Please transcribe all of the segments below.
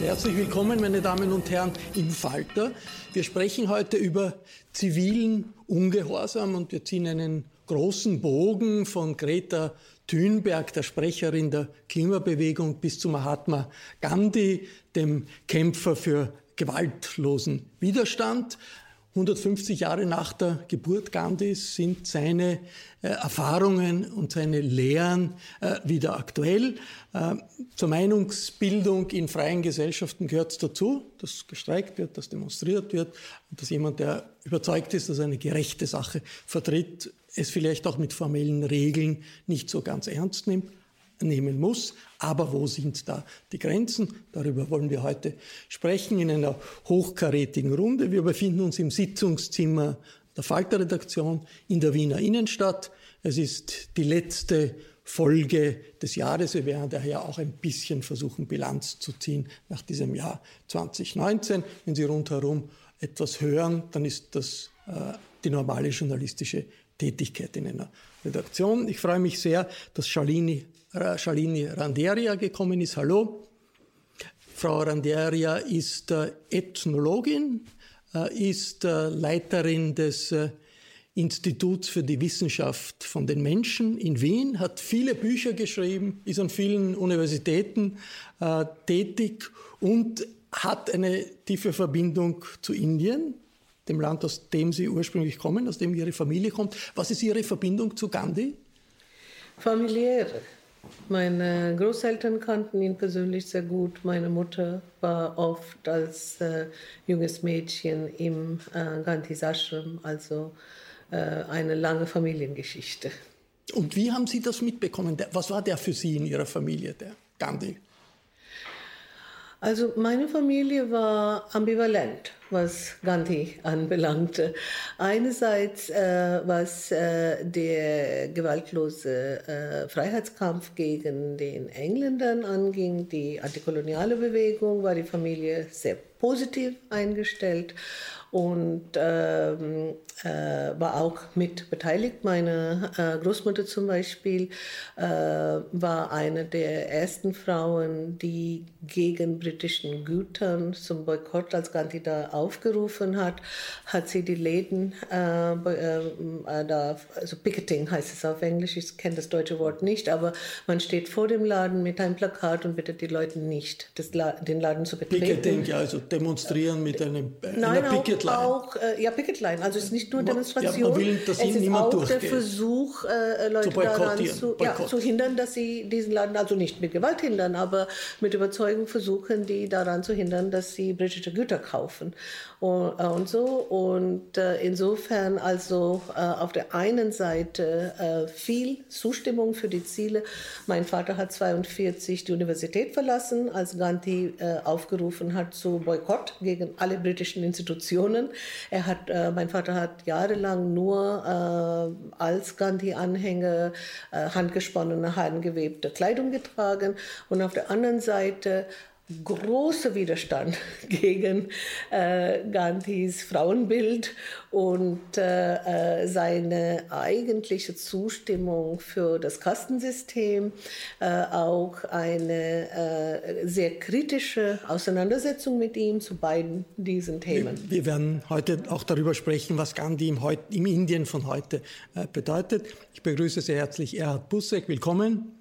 Herzlich willkommen, meine Damen und Herren, im Falter. Wir sprechen heute über zivilen Ungehorsam und wir ziehen einen großen Bogen von Greta Thunberg, der Sprecherin der Klimabewegung, bis zu Mahatma Gandhi, dem Kämpfer für gewaltlosen Widerstand. 150 Jahre nach der Geburt Gandhis sind seine äh, Erfahrungen und seine Lehren äh, wieder aktuell. Äh, zur Meinungsbildung in freien Gesellschaften gehört es dazu, dass gestreikt wird, dass demonstriert wird, dass jemand, der überzeugt ist, dass er eine gerechte Sache vertritt, es vielleicht auch mit formellen Regeln nicht so ganz ernst nimmt nehmen muss. Aber wo sind da die Grenzen? Darüber wollen wir heute sprechen in einer hochkarätigen Runde. Wir befinden uns im Sitzungszimmer der Falter-Redaktion in der Wiener Innenstadt. Es ist die letzte Folge des Jahres. Wir werden daher auch ein bisschen versuchen, Bilanz zu ziehen nach diesem Jahr 2019. Wenn Sie rundherum etwas hören, dann ist das äh, die normale journalistische Tätigkeit in einer Redaktion. Ich freue mich sehr, dass Shalini Shalini Randeria gekommen ist. Hallo. Frau Randeria ist äh, Ethnologin, äh, ist äh, Leiterin des Instituts für die Wissenschaft von den Menschen in Wien, hat viele Bücher geschrieben, ist an vielen Universitäten tätig und hat eine tiefe Verbindung zu Indien, dem Land, aus dem Sie ursprünglich kommen, aus dem Ihre Familie kommt. Was ist Ihre Verbindung zu Gandhi? Familiäre. Meine Großeltern kannten ihn persönlich sehr gut. Meine Mutter war oft als äh, junges Mädchen im äh, Gandhis Ashram, also äh, eine lange Familiengeschichte. Und wie haben Sie das mitbekommen? Was war der für Sie in Ihrer Familie, der Gandhi? Also meine Familie war ambivalent, was Gandhi anbelangte. Einerseits, äh, was äh, der gewaltlose äh, Freiheitskampf gegen den Engländern anging, die antikoloniale Bewegung, war die Familie sehr positiv eingestellt und ähm, äh, war auch mit beteiligt. Meine äh, Großmutter zum Beispiel äh, war eine der ersten Frauen, die gegen britischen Gütern zum Boykott, als Gandhi da aufgerufen hat, hat sie die Läden, äh, äh, da, also Picketing heißt es auf Englisch, ich kenne das deutsche Wort nicht, aber man steht vor dem Laden mit einem Plakat und bittet die Leute nicht, La den Laden zu betreten. Picketing, ja, also demonstrieren mit einem, Nein, einer Picket Picketline. Auch, äh, ja, Picketline. Also es ist nicht nur Demonstration. Ja, man will, dass es ist auch durchgeht. der Versuch, äh, Leute zu daran zu, ja, zu hindern, dass sie diesen Laden, also nicht mit Gewalt hindern, aber mit Überzeugung versuchen, die daran zu hindern, dass sie britische Güter kaufen und, äh, und so. Und äh, insofern also äh, auf der einen Seite äh, viel Zustimmung für die Ziele. Mein Vater hat 42 die Universität verlassen, als Gandhi äh, aufgerufen hat zu Boykott gegen alle britischen Institutionen. Er hat, äh, mein Vater hat jahrelang nur als Gandhi-Anhänger handgesponnene, handgewebte Kleidung getragen. Und auf der anderen Seite großer Widerstand gegen äh, Gandhis Frauenbild und äh, äh, seine eigentliche Zustimmung für das Kastensystem, äh, auch eine äh, sehr kritische Auseinandersetzung mit ihm zu beiden diesen Themen. Wir, wir werden heute auch darüber sprechen, was Gandhi im, Heut, im Indien von heute äh, bedeutet. Ich begrüße sehr herzlich Erhard Bussek. Willkommen.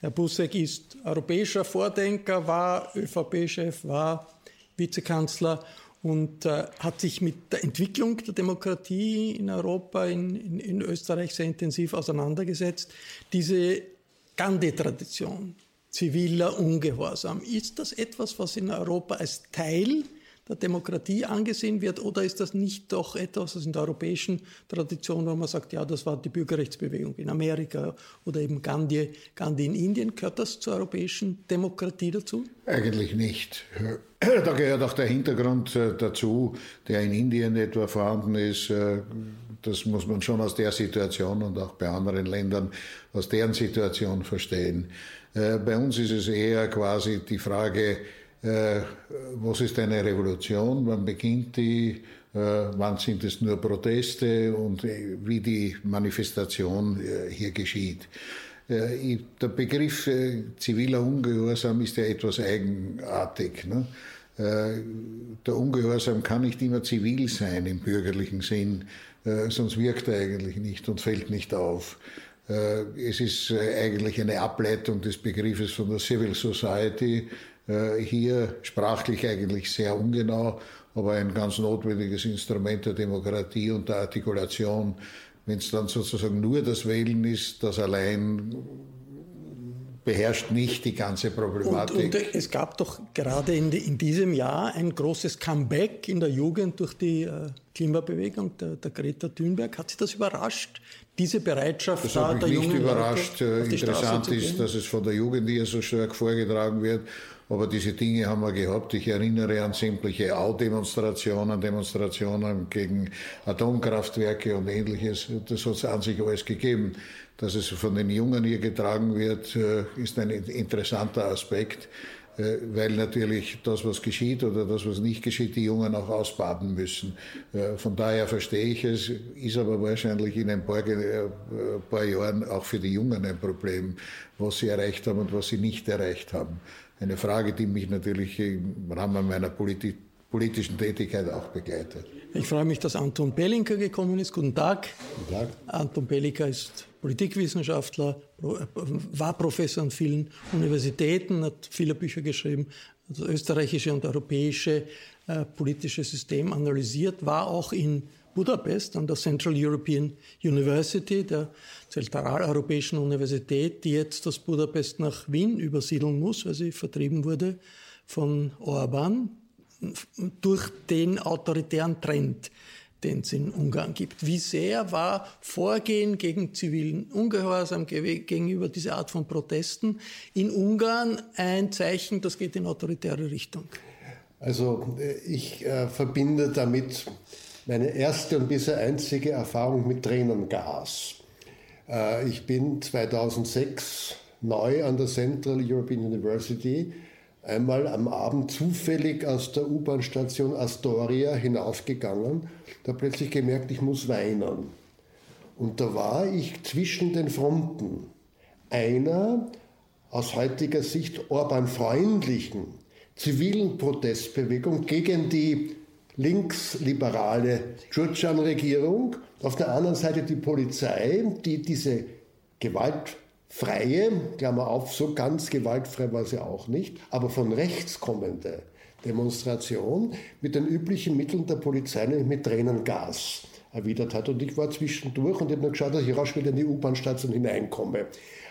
Herr Busek ist europäischer Vordenker, war ÖVP-Chef, war Vizekanzler und äh, hat sich mit der Entwicklung der Demokratie in Europa, in, in, in Österreich sehr intensiv auseinandergesetzt. Diese Gandhi-Tradition, ziviler Ungehorsam, ist das etwas, was in Europa als Teil der Demokratie angesehen wird? Oder ist das nicht doch etwas, was in der europäischen Tradition, wo man sagt, ja, das war die Bürgerrechtsbewegung in Amerika oder eben Gandhi, Gandhi in Indien, gehört das zur europäischen Demokratie dazu? Eigentlich nicht. Da gehört auch der Hintergrund äh, dazu, der in Indien etwa vorhanden ist. Äh, das muss man schon aus der Situation und auch bei anderen Ländern aus deren Situation verstehen. Äh, bei uns ist es eher quasi die Frage, äh, was ist eine Revolution, wann beginnt die, äh, wann sind es nur Proteste und äh, wie die Manifestation hier geschieht. Der Begriff ziviler Ungehorsam ist ja etwas eigenartig. Ne? Der Ungehorsam kann nicht immer zivil sein im bürgerlichen Sinn, sonst wirkt er eigentlich nicht und fällt nicht auf. Es ist eigentlich eine Ableitung des Begriffes von der Civil Society, hier sprachlich eigentlich sehr ungenau, aber ein ganz notwendiges Instrument der Demokratie und der Artikulation. Wenn es dann sozusagen nur das Wählen ist, das allein beherrscht nicht die ganze Problematik. Und, und es gab doch gerade in, in, diesem Jahr ein großes Comeback in der Jugend durch die äh, Klimabewegung der, der, Greta Thunberg. Hat Sie das überrascht, diese Bereitschaft das da der jungen nicht überrascht. Leute Interessant ist, dass es von der Jugend hier so stark vorgetragen wird aber diese Dinge haben wir gehabt. Ich erinnere an sämtliche Au-Demonstrationen, Demonstrationen gegen Atomkraftwerke und ähnliches. Das hat es an sich alles gegeben. Dass es von den Jungen hier getragen wird, äh, ist ein interessanter Aspekt, äh, weil natürlich das, was geschieht oder das, was nicht geschieht, die Jungen auch ausbaden müssen. Äh, von daher verstehe ich es, ist aber wahrscheinlich in ein paar, ein paar Jahren auch für die Jungen ein Problem, was sie erreicht haben und was sie nicht erreicht haben eine Frage, die mich natürlich im Rahmen meiner Politi politischen Tätigkeit auch begleitet. Ich freue mich, dass Anton Bellinker gekommen ist. Guten Tag. Guten Tag. Anton Bellinker ist Politikwissenschaftler, war Professor an vielen Universitäten, hat viele Bücher geschrieben, das österreichische und europäische äh, politische System analysiert, war auch in Budapest an der Central European University, der zentraleuropäischen Universität, die jetzt aus Budapest nach Wien übersiedeln muss, weil sie vertrieben wurde von Orban durch den autoritären Trend, den es in Ungarn gibt. Wie sehr war Vorgehen gegen zivilen Ungehorsam gegenüber dieser Art von Protesten in Ungarn ein Zeichen, das geht in autoritäre Richtung? Also äh, ich äh, verbinde damit meine erste und bisher einzige Erfahrung mit Tränengas. Äh, ich bin 2006 neu an der Central European University einmal am Abend zufällig aus der U-Bahn-Station Astoria hinaufgegangen, da plötzlich gemerkt, ich muss weinen. Und da war ich zwischen den Fronten. Einer aus heutiger Sicht Orban-freundlichen zivilen Protestbewegung gegen die linksliberale Giurgian-Regierung, auf der anderen Seite die Polizei, die diese gewaltfreie, Klammer auf, so ganz gewaltfrei war sie auch nicht, aber von rechts kommende Demonstration mit den üblichen Mitteln der Polizei, nämlich mit Tränengas erwidert hat. Und ich war zwischendurch und habe nur geschaut, dass ich rasch wieder in die U-Bahn-Station hineinkomme.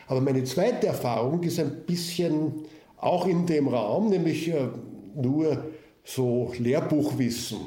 Aber meine zweite Erfahrung ist ein bisschen auch in dem Raum, nämlich äh, nur so Lehrbuchwissen.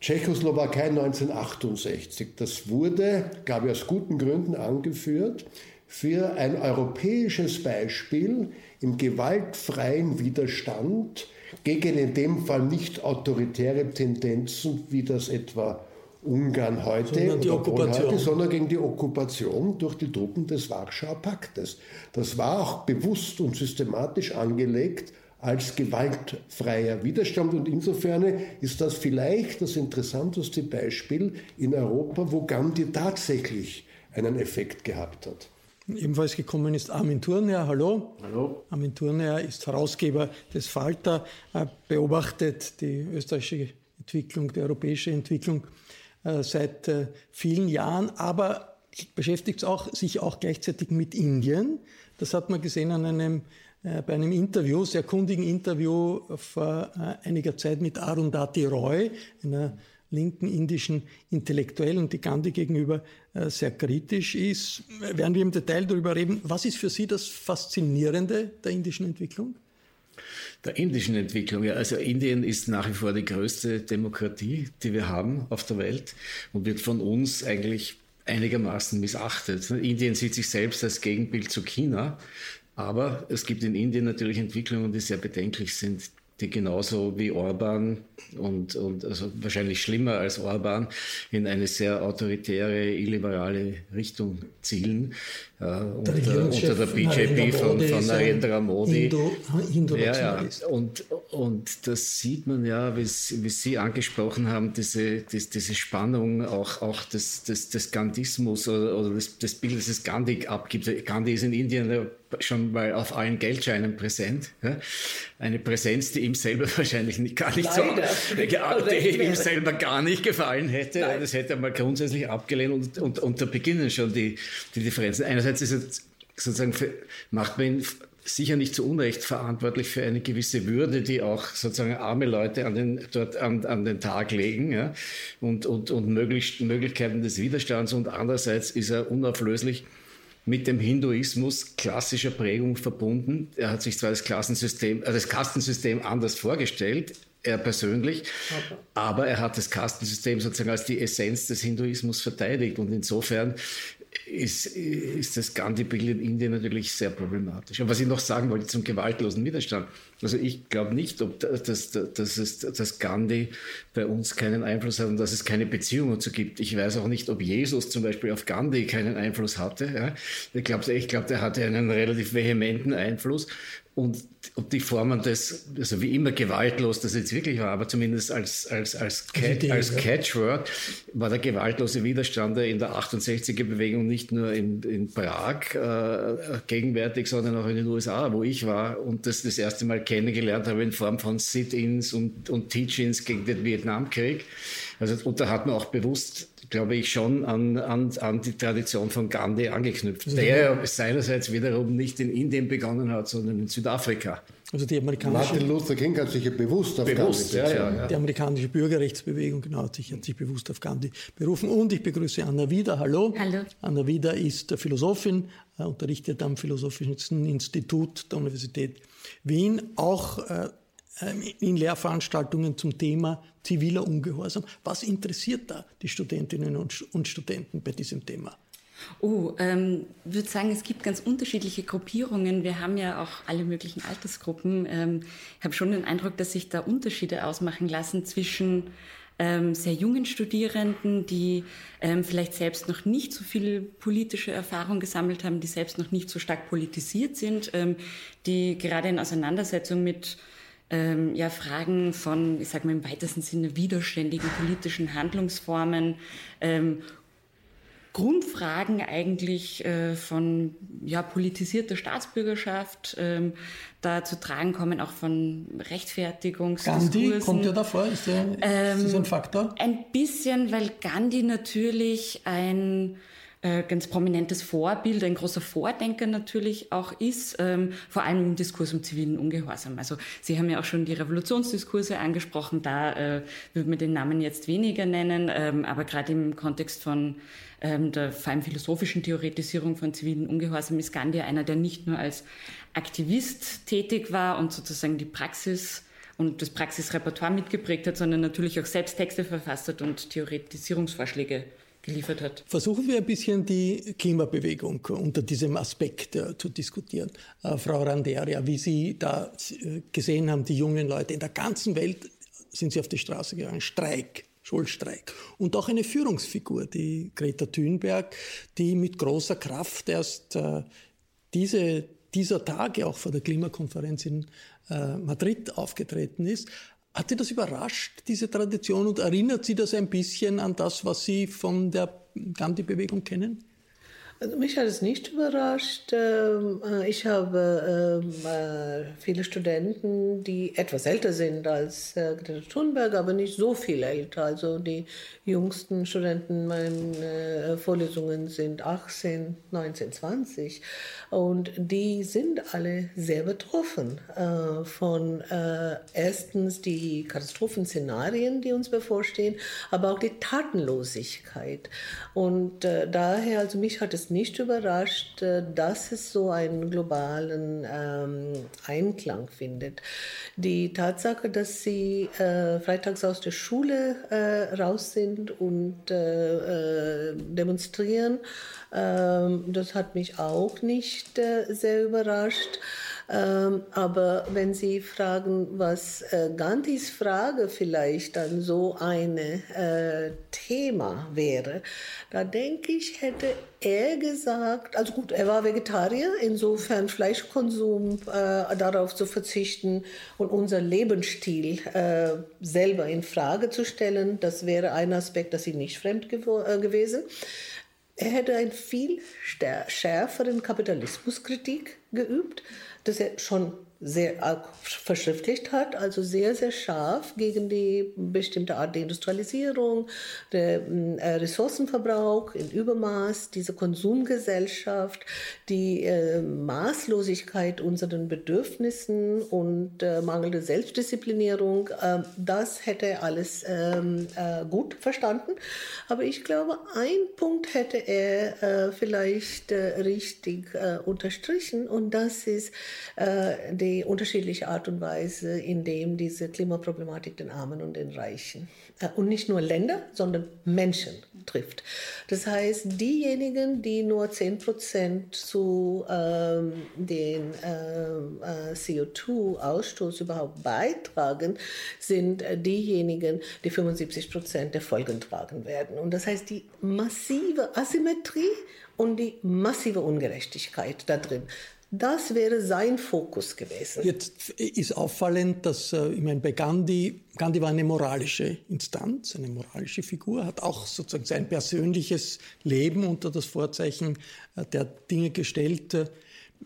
Tschechoslowakei 1968, das wurde, glaube ich, aus guten Gründen angeführt für ein europäisches Beispiel im gewaltfreien Widerstand gegen in dem Fall nicht autoritäre Tendenzen, wie das etwa Ungarn heute sondern, die Okkupation. heute, sondern gegen die Okkupation durch die Truppen des Warschauer Paktes. Das war auch bewusst und systematisch angelegt als gewaltfreier Widerstand. Und insofern ist das vielleicht das interessanteste Beispiel in Europa, wo Gandhi tatsächlich einen Effekt gehabt hat. Ebenfalls gekommen ist Armin Thurner. Hallo. Hallo. Armin Thurner ist Herausgeber des Falter, beobachtet die österreichische Entwicklung, die europäische Entwicklung äh, seit äh, vielen Jahren, aber beschäftigt auch, sich auch gleichzeitig mit Indien. Das hat man gesehen an einem äh, bei einem Interview, sehr kundigen Interview vor äh, einiger Zeit mit Arundhati Roy, einer linken indischen Intellektuellen, die Gandhi gegenüber äh, sehr kritisch ist. Werden wir im Detail darüber reden. Was ist für Sie das Faszinierende der indischen Entwicklung? Der indischen Entwicklung, ja. Also Indien ist nach wie vor die größte Demokratie, die wir haben auf der Welt und wird von uns eigentlich einigermaßen missachtet. Indien sieht sich selbst als Gegenbild zu China, aber es gibt in Indien natürlich Entwicklungen, die sehr bedenklich sind die genauso wie Orban und, und also wahrscheinlich schlimmer als Orban in eine sehr autoritäre, illiberale Richtung zielen. Äh, unter, unter, der BJP von, von Narendra Modi. Indo, Indo ja, ja. Und, und das sieht man ja, wie, wie Sie angesprochen haben, diese, diese, diese Spannung auch, auch des, des, des Gandhismus oder, oder des, des Bildes, das Gandhi abgibt. Gandhi ist in Indien schon mal auf allen Geldscheinen präsent. Ja? Eine Präsenz, die ihm selber wahrscheinlich nicht, gar nicht Leider. so, die ihm selber gar nicht gefallen hätte. Nein. Das hätte er mal grundsätzlich abgelehnt und, und, und da beginnen schon die, die Differenzen. Einerseits ist es sozusagen für, macht man ihn sicher nicht zu Unrecht verantwortlich für eine gewisse Würde, die auch sozusagen arme Leute an den, dort an, an den Tag legen ja, und, und, und möglich, Möglichkeiten des Widerstands. Und andererseits ist er unauflöslich mit dem Hinduismus klassischer Prägung verbunden. Er hat sich zwar das Klassensystem, äh, das Kastensystem anders vorgestellt, er persönlich, aber er hat das Kastensystem sozusagen als die Essenz des Hinduismus verteidigt. Und insofern ist, ist das Gandhi-Bild in Indien natürlich sehr problematisch. Und was ich noch sagen wollte zum gewaltlosen Widerstand. Also ich glaube nicht, ob das, das, das ist, dass Gandhi bei uns keinen Einfluss hat und dass es keine Beziehung dazu gibt. Ich weiß auch nicht, ob Jesus zum Beispiel auf Gandhi keinen Einfluss hatte. Ja. Ich glaube, ich glaub, der hatte einen relativ vehementen Einfluss. Und ob die Formen des, also wie immer gewaltlos das jetzt wirklich war, aber zumindest als, als, als, Catch, als Catchword war der gewaltlose Widerstand in der 68er-Bewegung nicht nur in, in Prag äh, gegenwärtig, sondern auch in den USA, wo ich war und das das erste Mal kennengelernt habe in Form von Sit-ins und, und Teach-ins gegen den Vietnamkrieg. Also, und da hat man auch bewusst glaube ich, schon an, an, an die Tradition von Gandhi angeknüpft, also der seinerseits wiederum nicht in Indien begonnen hat, sondern in Südafrika. Also die amerikanische Martin Luther King hat sich ja bewusst auf bewusst, Gandhi ja, ja, ja. Die amerikanische Bürgerrechtsbewegung genau, hat, sich, hat sich bewusst auf Gandhi berufen. Und ich begrüße Anna Wieder. Hallo. Hallo. Anna Wieder ist Philosophin, äh, unterrichtet am Philosophischen Institut der Universität Wien, auch äh, in Lehrveranstaltungen zum Thema ziviler Ungehorsam. Was interessiert da die Studentinnen und Studenten bei diesem Thema? Oh, ähm, würde sagen, es gibt ganz unterschiedliche Gruppierungen. Wir haben ja auch alle möglichen Altersgruppen. Ähm, ich habe schon den Eindruck, dass sich da Unterschiede ausmachen lassen zwischen ähm, sehr jungen Studierenden, die ähm, vielleicht selbst noch nicht so viel politische Erfahrung gesammelt haben, die selbst noch nicht so stark politisiert sind, ähm, die gerade in Auseinandersetzung mit ähm, ja, Fragen von, ich sage mal im weitesten Sinne, widerständigen politischen Handlungsformen, ähm, Grundfragen eigentlich äh, von ja, politisierter Staatsbürgerschaft ähm, da zu tragen kommen, auch von Rechtfertigungsdiskursen. Gandhi kommt ja davor, ist, der, ähm, ist das ein Faktor? Ein bisschen, weil Gandhi natürlich ein äh, ganz prominentes Vorbild, ein großer Vordenker natürlich auch ist, ähm, vor allem im Diskurs um zivilen Ungehorsam. Also Sie haben ja auch schon die Revolutionsdiskurse angesprochen, da äh, würde man den Namen jetzt weniger nennen, ähm, aber gerade im Kontext von ähm, der vor allem philosophischen Theoretisierung von zivilen Ungehorsam ist Gandhi einer, der nicht nur als Aktivist tätig war und sozusagen die Praxis und das Praxisrepertoire mitgeprägt hat, sondern natürlich auch selbst Texte verfasst hat und Theoretisierungsvorschläge geliefert hat. Versuchen wir ein bisschen die Klimabewegung unter diesem Aspekt äh, zu diskutieren. Äh, Frau Randeria, wie Sie da äh, gesehen haben, die jungen Leute in der ganzen Welt sind sie auf die Straße gegangen. Streik, Schulstreik. Und auch eine Führungsfigur, die Greta Thunberg, die mit großer Kraft erst äh, diese, dieser Tage auch vor der Klimakonferenz in äh, Madrid aufgetreten ist. Hat Sie das überrascht, diese Tradition, und erinnert Sie das ein bisschen an das, was Sie von der Gandhi-Bewegung kennen? Also mich hat es nicht überrascht. Ähm, äh, ich habe ähm, äh, viele Studenten, die etwas älter sind als äh, Greta Thunberg, aber nicht so viel älter. Also die jüngsten Studenten meiner Vorlesungen sind 18, 19, 20. Und die sind alle sehr betroffen von erstens die Katastrophenszenarien, die uns bevorstehen, aber auch die Tatenlosigkeit. Und daher, also mich hat es nicht überrascht, äh, dass es so einen globalen ähm, Einklang findet. Die Tatsache, dass sie äh, freitags aus der Schule äh, raus sind und äh, äh demonstrieren, ähm, das hat mich auch nicht äh, sehr überrascht. Ähm, aber wenn Sie fragen, was äh, Gandhis Frage vielleicht dann so ein äh, Thema wäre, da denke ich, hätte er gesagt, also gut, er war Vegetarier, insofern Fleischkonsum äh, darauf zu verzichten und unser Lebensstil äh, selber in Frage zu stellen, das wäre ein Aspekt, das ihm nicht fremd gew äh, gewesen. Er hätte einen viel schärferen Kapitalismuskritik geübt das er schon sehr verschriftlicht hat, also sehr, sehr scharf gegen die bestimmte Art der Industrialisierung, der äh, Ressourcenverbrauch in Übermaß, diese Konsumgesellschaft, die äh, Maßlosigkeit unseren Bedürfnissen und äh, mangelnde Selbstdisziplinierung, äh, das hätte er alles ähm, äh, gut verstanden. Aber ich glaube, ein Punkt hätte er äh, vielleicht richtig unterstrichen und das ist die die unterschiedliche Art und Weise, in dem diese Klimaproblematik den Armen und den Reichen äh, und nicht nur Länder, sondern Menschen trifft. Das heißt, diejenigen, die nur 10 Prozent zu ähm, den äh, äh CO2-Ausstoß überhaupt beitragen, sind äh, diejenigen, die 75 Prozent der Folgen tragen werden. Und das heißt, die massive Asymmetrie und die massive Ungerechtigkeit da drin. Das wäre sein Fokus gewesen. Jetzt ist auffallend, dass äh, ich meine, bei Gandhi, Gandhi war eine moralische Instanz, eine moralische Figur, hat auch sozusagen sein persönliches Leben unter das Vorzeichen äh, der Dinge gestellt, äh,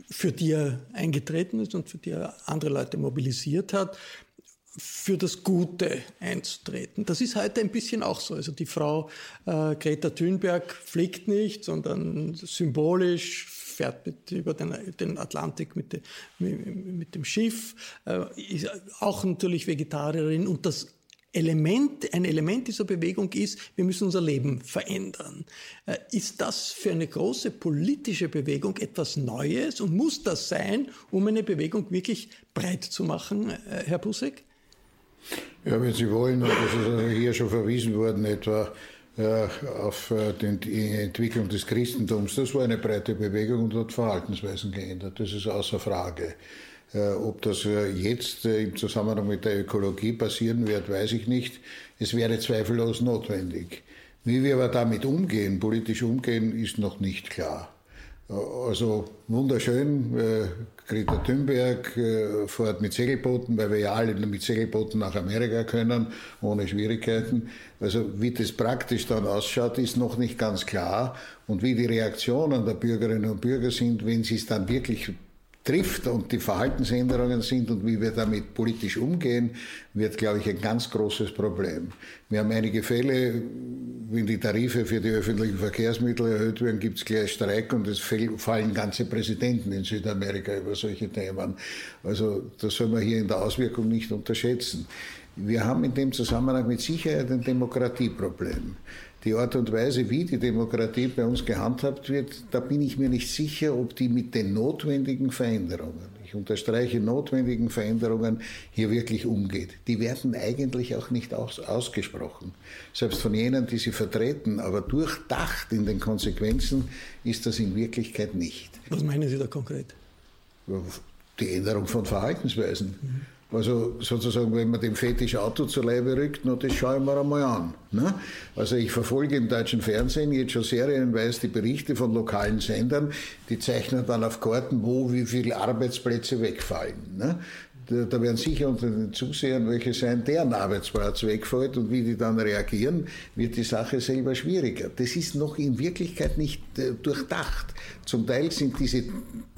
für die er eingetreten ist und für die er andere Leute mobilisiert hat für das Gute einzutreten. Das ist heute ein bisschen auch so. Also die Frau äh, Greta Thunberg fliegt nicht, sondern symbolisch fährt mit, über den, den Atlantik mit, de, mit, dem Schiff, äh, ist auch natürlich Vegetarierin und das Element, ein Element dieser Bewegung ist, wir müssen unser Leben verändern. Äh, ist das für eine große politische Bewegung etwas Neues und muss das sein, um eine Bewegung wirklich breit zu machen, äh, Herr Busek? Ja, wenn Sie wollen, das ist hier schon verwiesen worden, etwa äh, auf äh, die Entwicklung des Christentums. Das war eine breite Bewegung und hat Verhaltensweisen geändert. Das ist außer Frage. Äh, ob das jetzt im Zusammenhang mit der Ökologie passieren wird, weiß ich nicht. Es wäre zweifellos notwendig. Wie wir aber damit umgehen, politisch umgehen, ist noch nicht klar. Also wunderschön, äh, Greta Thunberg äh, fährt mit Segelbooten, weil wir ja alle mit Segelbooten nach Amerika können, ohne Schwierigkeiten. Also wie das praktisch dann ausschaut, ist noch nicht ganz klar. Und wie die Reaktionen der Bürgerinnen und Bürger sind, wenn sie es dann wirklich trifft und die Verhaltensänderungen sind und wie wir damit politisch umgehen, wird, glaube ich, ein ganz großes Problem. Wir haben einige Fälle, wenn die Tarife für die öffentlichen Verkehrsmittel erhöht werden, gibt es gleich Streik und es fallen ganze Präsidenten in Südamerika über solche Themen. Also das soll man hier in der Auswirkung nicht unterschätzen. Wir haben in dem Zusammenhang mit Sicherheit ein Demokratieproblem die Art und Weise, wie die Demokratie bei uns gehandhabt wird, da bin ich mir nicht sicher, ob die mit den notwendigen Veränderungen, ich unterstreiche notwendigen Veränderungen, hier wirklich umgeht. Die werden eigentlich auch nicht aus, ausgesprochen. Selbst von jenen, die sie vertreten, aber durchdacht in den Konsequenzen ist das in Wirklichkeit nicht. Was meinen Sie da konkret? Die Änderung von Verhaltensweisen. Mhm. Also sozusagen, wenn man dem Fetisch Auto zur Leibe rückt, na, das schaue ich mir einmal an. Ne? Also ich verfolge im deutschen Fernsehen jetzt schon serienweise die Berichte von lokalen Sendern, die zeichnen dann auf Karten, wo wie viele Arbeitsplätze wegfallen. Ne? Da werden sicher unter den Zusehern welche sein, deren Arbeitsplatz wegfällt und wie die dann reagieren, wird die Sache selber schwieriger. Das ist noch in Wirklichkeit nicht äh, durchdacht. Zum Teil sind diese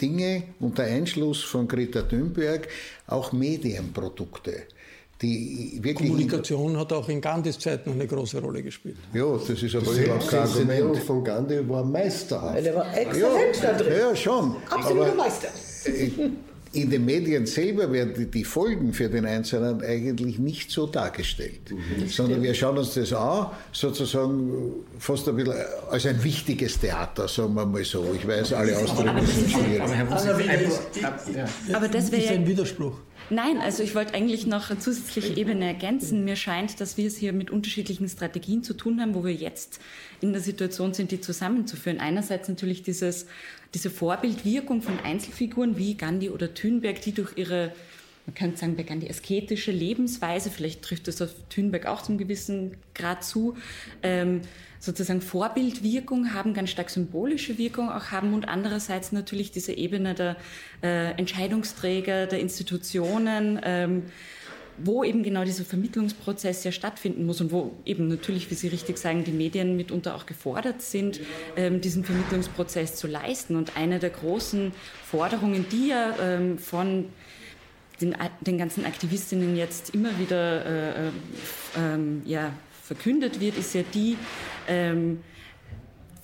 Dinge unter Einschluss von Greta Thunberg auch Medienprodukte. Die Kommunikation hat auch in Gandhis Zeit noch eine große Rolle gespielt. Ja, das ist aber das überhaupt kein Argument. Die von Gandhi war meisterhaft. Der war exzellent ja, da drin. Ja, schon. Absoluter aber Meister. In den Medien selber werden die Folgen für den Einzelnen eigentlich nicht so dargestellt, mhm. sondern wir schauen uns das an, sozusagen fast ein bisschen als ein wichtiges Theater, sagen wir mal so. Ich weiß, alle Ausdrücke sind schwierig. Aber das wäre ein Widerspruch. Nein, also ich wollte eigentlich noch eine zusätzliche Ebene ergänzen. Mir scheint, dass wir es hier mit unterschiedlichen Strategien zu tun haben, wo wir jetzt in der Situation sind, die zusammenzuführen. Einerseits natürlich dieses, diese Vorbildwirkung von Einzelfiguren wie Gandhi oder Thünberg, die durch ihre man könnte sagen, bei Gandhi asketische Lebensweise, vielleicht trifft das auf Thünberg auch zum gewissen Grad zu, ähm, sozusagen Vorbildwirkung haben, ganz stark symbolische Wirkung auch haben und andererseits natürlich diese Ebene der äh, Entscheidungsträger, der Institutionen, ähm, wo eben genau dieser Vermittlungsprozess ja stattfinden muss und wo eben natürlich, wie Sie richtig sagen, die Medien mitunter auch gefordert sind, ähm, diesen Vermittlungsprozess zu leisten. Und eine der großen Forderungen, die ja ähm, von den, den ganzen Aktivistinnen jetzt immer wieder äh, äh, ähm, ja, verkündet wird, ist ja die, ähm,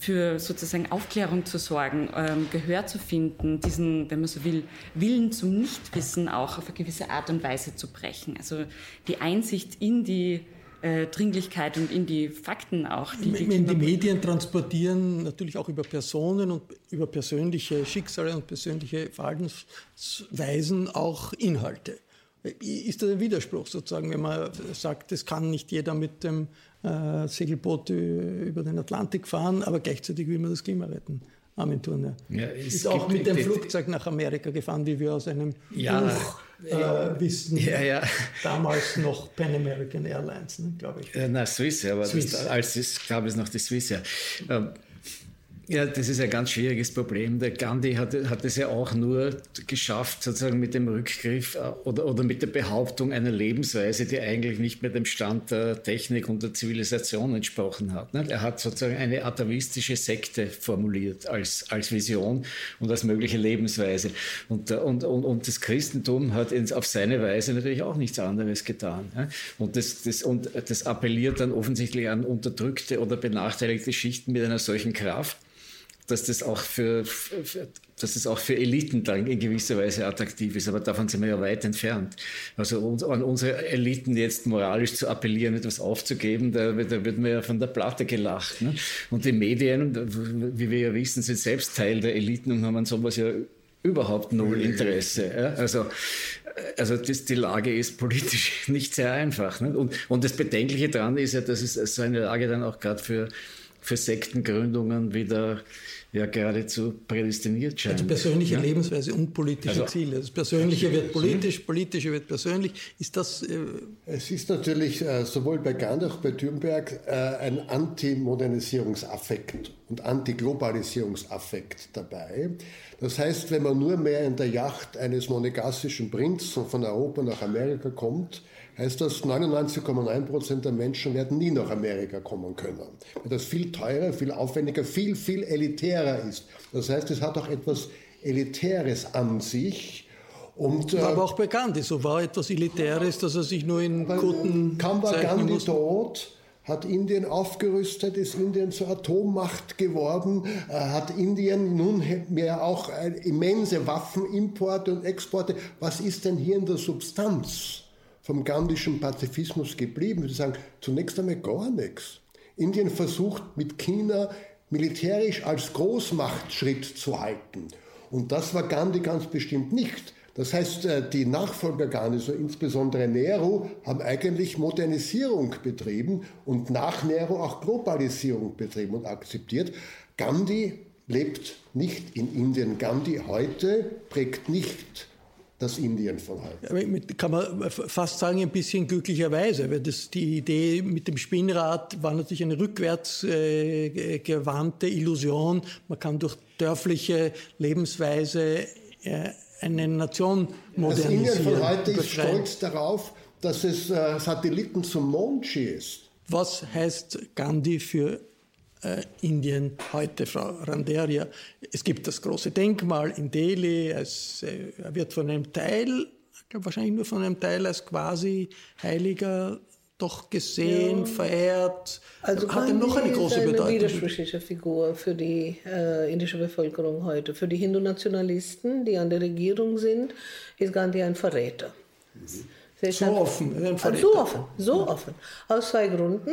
für sozusagen Aufklärung zu sorgen, ähm, Gehör zu finden, diesen, wenn man so will, Willen zum Nichtwissen auch auf eine gewisse Art und Weise zu brechen. Also die Einsicht in die äh, Dringlichkeit und in die Fakten auch. Die, die, die Medien transportieren natürlich auch über Personen und über persönliche Schicksale und persönliche Verhaltensweisen auch Inhalte. Ist das ein Widerspruch sozusagen, wenn man sagt, es kann nicht jeder mit dem äh, Segelboot über den Atlantik fahren, aber gleichzeitig will man das Klima retten? Armin Turner. Ja, ist auch mit dem Flugzeug nach Amerika gefahren, wie wir aus einem ja, Buch äh, wissen. Ja, ja. Damals noch Pan American Airlines, ne, glaube ich. Äh, na, Swiss, aber Swiss. Das, als es gab es noch die Swiss, ja. Ähm, ja, das ist ein ganz schwieriges Problem. Der Gandhi hat, hat es ja auch nur geschafft, sozusagen mit dem Rückgriff äh, oder, oder mit der Behauptung einer Lebensweise, die eigentlich nicht mehr dem Stand der Technik und der Zivilisation entsprochen hat. Ne? Er hat sozusagen eine atavistische Sekte formuliert als, als Vision und als mögliche Lebensweise. Und, und, und, und das Christentum hat auf seine Weise natürlich auch nichts anderes getan. Und das, das, und das appelliert dann offensichtlich an unterdrückte oder benachteiligte Schichten mit einer solchen Kraft dass das auch für, für, dass das auch für Eliten dann in gewisser Weise attraktiv ist. Aber davon sind wir ja weit entfernt. Also an unsere Eliten jetzt moralisch zu appellieren, etwas aufzugeben, da, da wird mir ja von der Platte gelacht. Ne? Und die Medien, wie wir ja wissen, sind selbst Teil der Eliten und haben an sowas ja überhaupt null Interesse. Ja? Also, also das, die Lage ist politisch nicht sehr einfach. Ne? Und, und das Bedenkliche daran ist ja, dass es so eine Lage dann auch gerade für, für Sektengründungen wieder ja geradezu prädestiniert scheint. Also persönliche ja? Lebensweise und politische also, Ziele. Das Persönliche wird politisch, Politische wird persönlich. Ist das... Äh es ist natürlich äh, sowohl bei Gandhi als auch bei Thürnberg äh, ein Antimodernisierungsaffekt und Antiglobalisierungsaffekt dabei. Das heißt, wenn man nur mehr in der Yacht eines monegassischen Prinzen von Europa nach Amerika kommt, heißt das, 99,9 Prozent der Menschen werden nie nach Amerika kommen können. Weil das viel teurer, viel aufwendiger, viel, viel elitärer ist. Das heißt, es hat auch etwas Elitäres an sich. Und, war äh, aber auch bekannt, so war etwas Elitäres, dass er sich nur in guten Kaum war Gandhi tot, hat Indien aufgerüstet, ist Indien zur Atommacht geworden, äh, hat Indien nun mehr auch immense Waffenimporte und Exporte. Was ist denn hier in der Substanz? Vom gandhischen Pazifismus geblieben? Ich würde sagen, zunächst einmal gar nichts. Indien versucht mit China militärisch als Großmacht Schritt zu halten. Und das war Gandhi ganz bestimmt nicht. Das heißt, äh, die Nachfolger Gandhis, insbesondere Nehru, haben eigentlich Modernisierung betrieben und nach Nehru auch Globalisierung betrieben und akzeptiert. Gandhi lebt nicht in Indien. Gandhi heute prägt nicht das Indien von heute. Kann man fast sagen, ein bisschen glücklicherweise, weil das, die Idee mit dem Spinnrad war natürlich eine rückwärts äh, gewandte Illusion. Man kann durch dörfliche Lebensweise äh, eine Nation modernisieren. Also Indien von heute ist stolz darauf, dass es äh, Satelliten zum Mond schießt. Was heißt Gandhi für Indien heute, Frau Randeria? Es gibt das große Denkmal in Delhi. Es, äh, wird von einem Teil, ich glaube wahrscheinlich nur von einem Teil als quasi Heiliger doch gesehen, ja. verehrt. Also hat er noch eine große eine Bedeutung. Eine widersprüchliche Figur für die äh, indische Bevölkerung heute. Für die Hindu-Nationalisten, die an der Regierung sind, ist Gandhi ein Verräter. Mhm. So offen, ein Verräter. So offen, so offen. Aus zwei Gründen.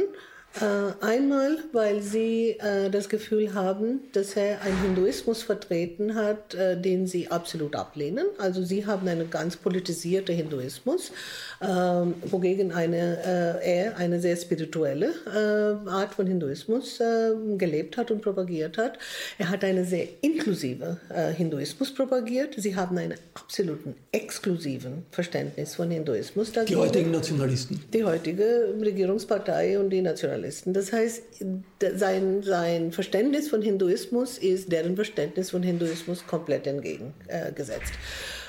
Äh, einmal, weil sie äh, das Gefühl haben, dass er einen Hinduismus vertreten hat, äh, den sie absolut ablehnen. Also sie haben einen ganz politisierten Hinduismus, ähm, wogegen eine, er eine sehr spirituelle Art von Hinduismus gelebt hat und propagiert hat. Er hat einen sehr inklusiven Hinduismus propagiert. Sie haben einen absoluten exklusiven Verständnis von Hinduismus. Die heutigen Nationalisten. Die heutige Regierungspartei und die Nationalisten. Nationalisten. Das heißt, sein, sein Verständnis von Hinduismus ist deren Verständnis von Hinduismus komplett entgegengesetzt.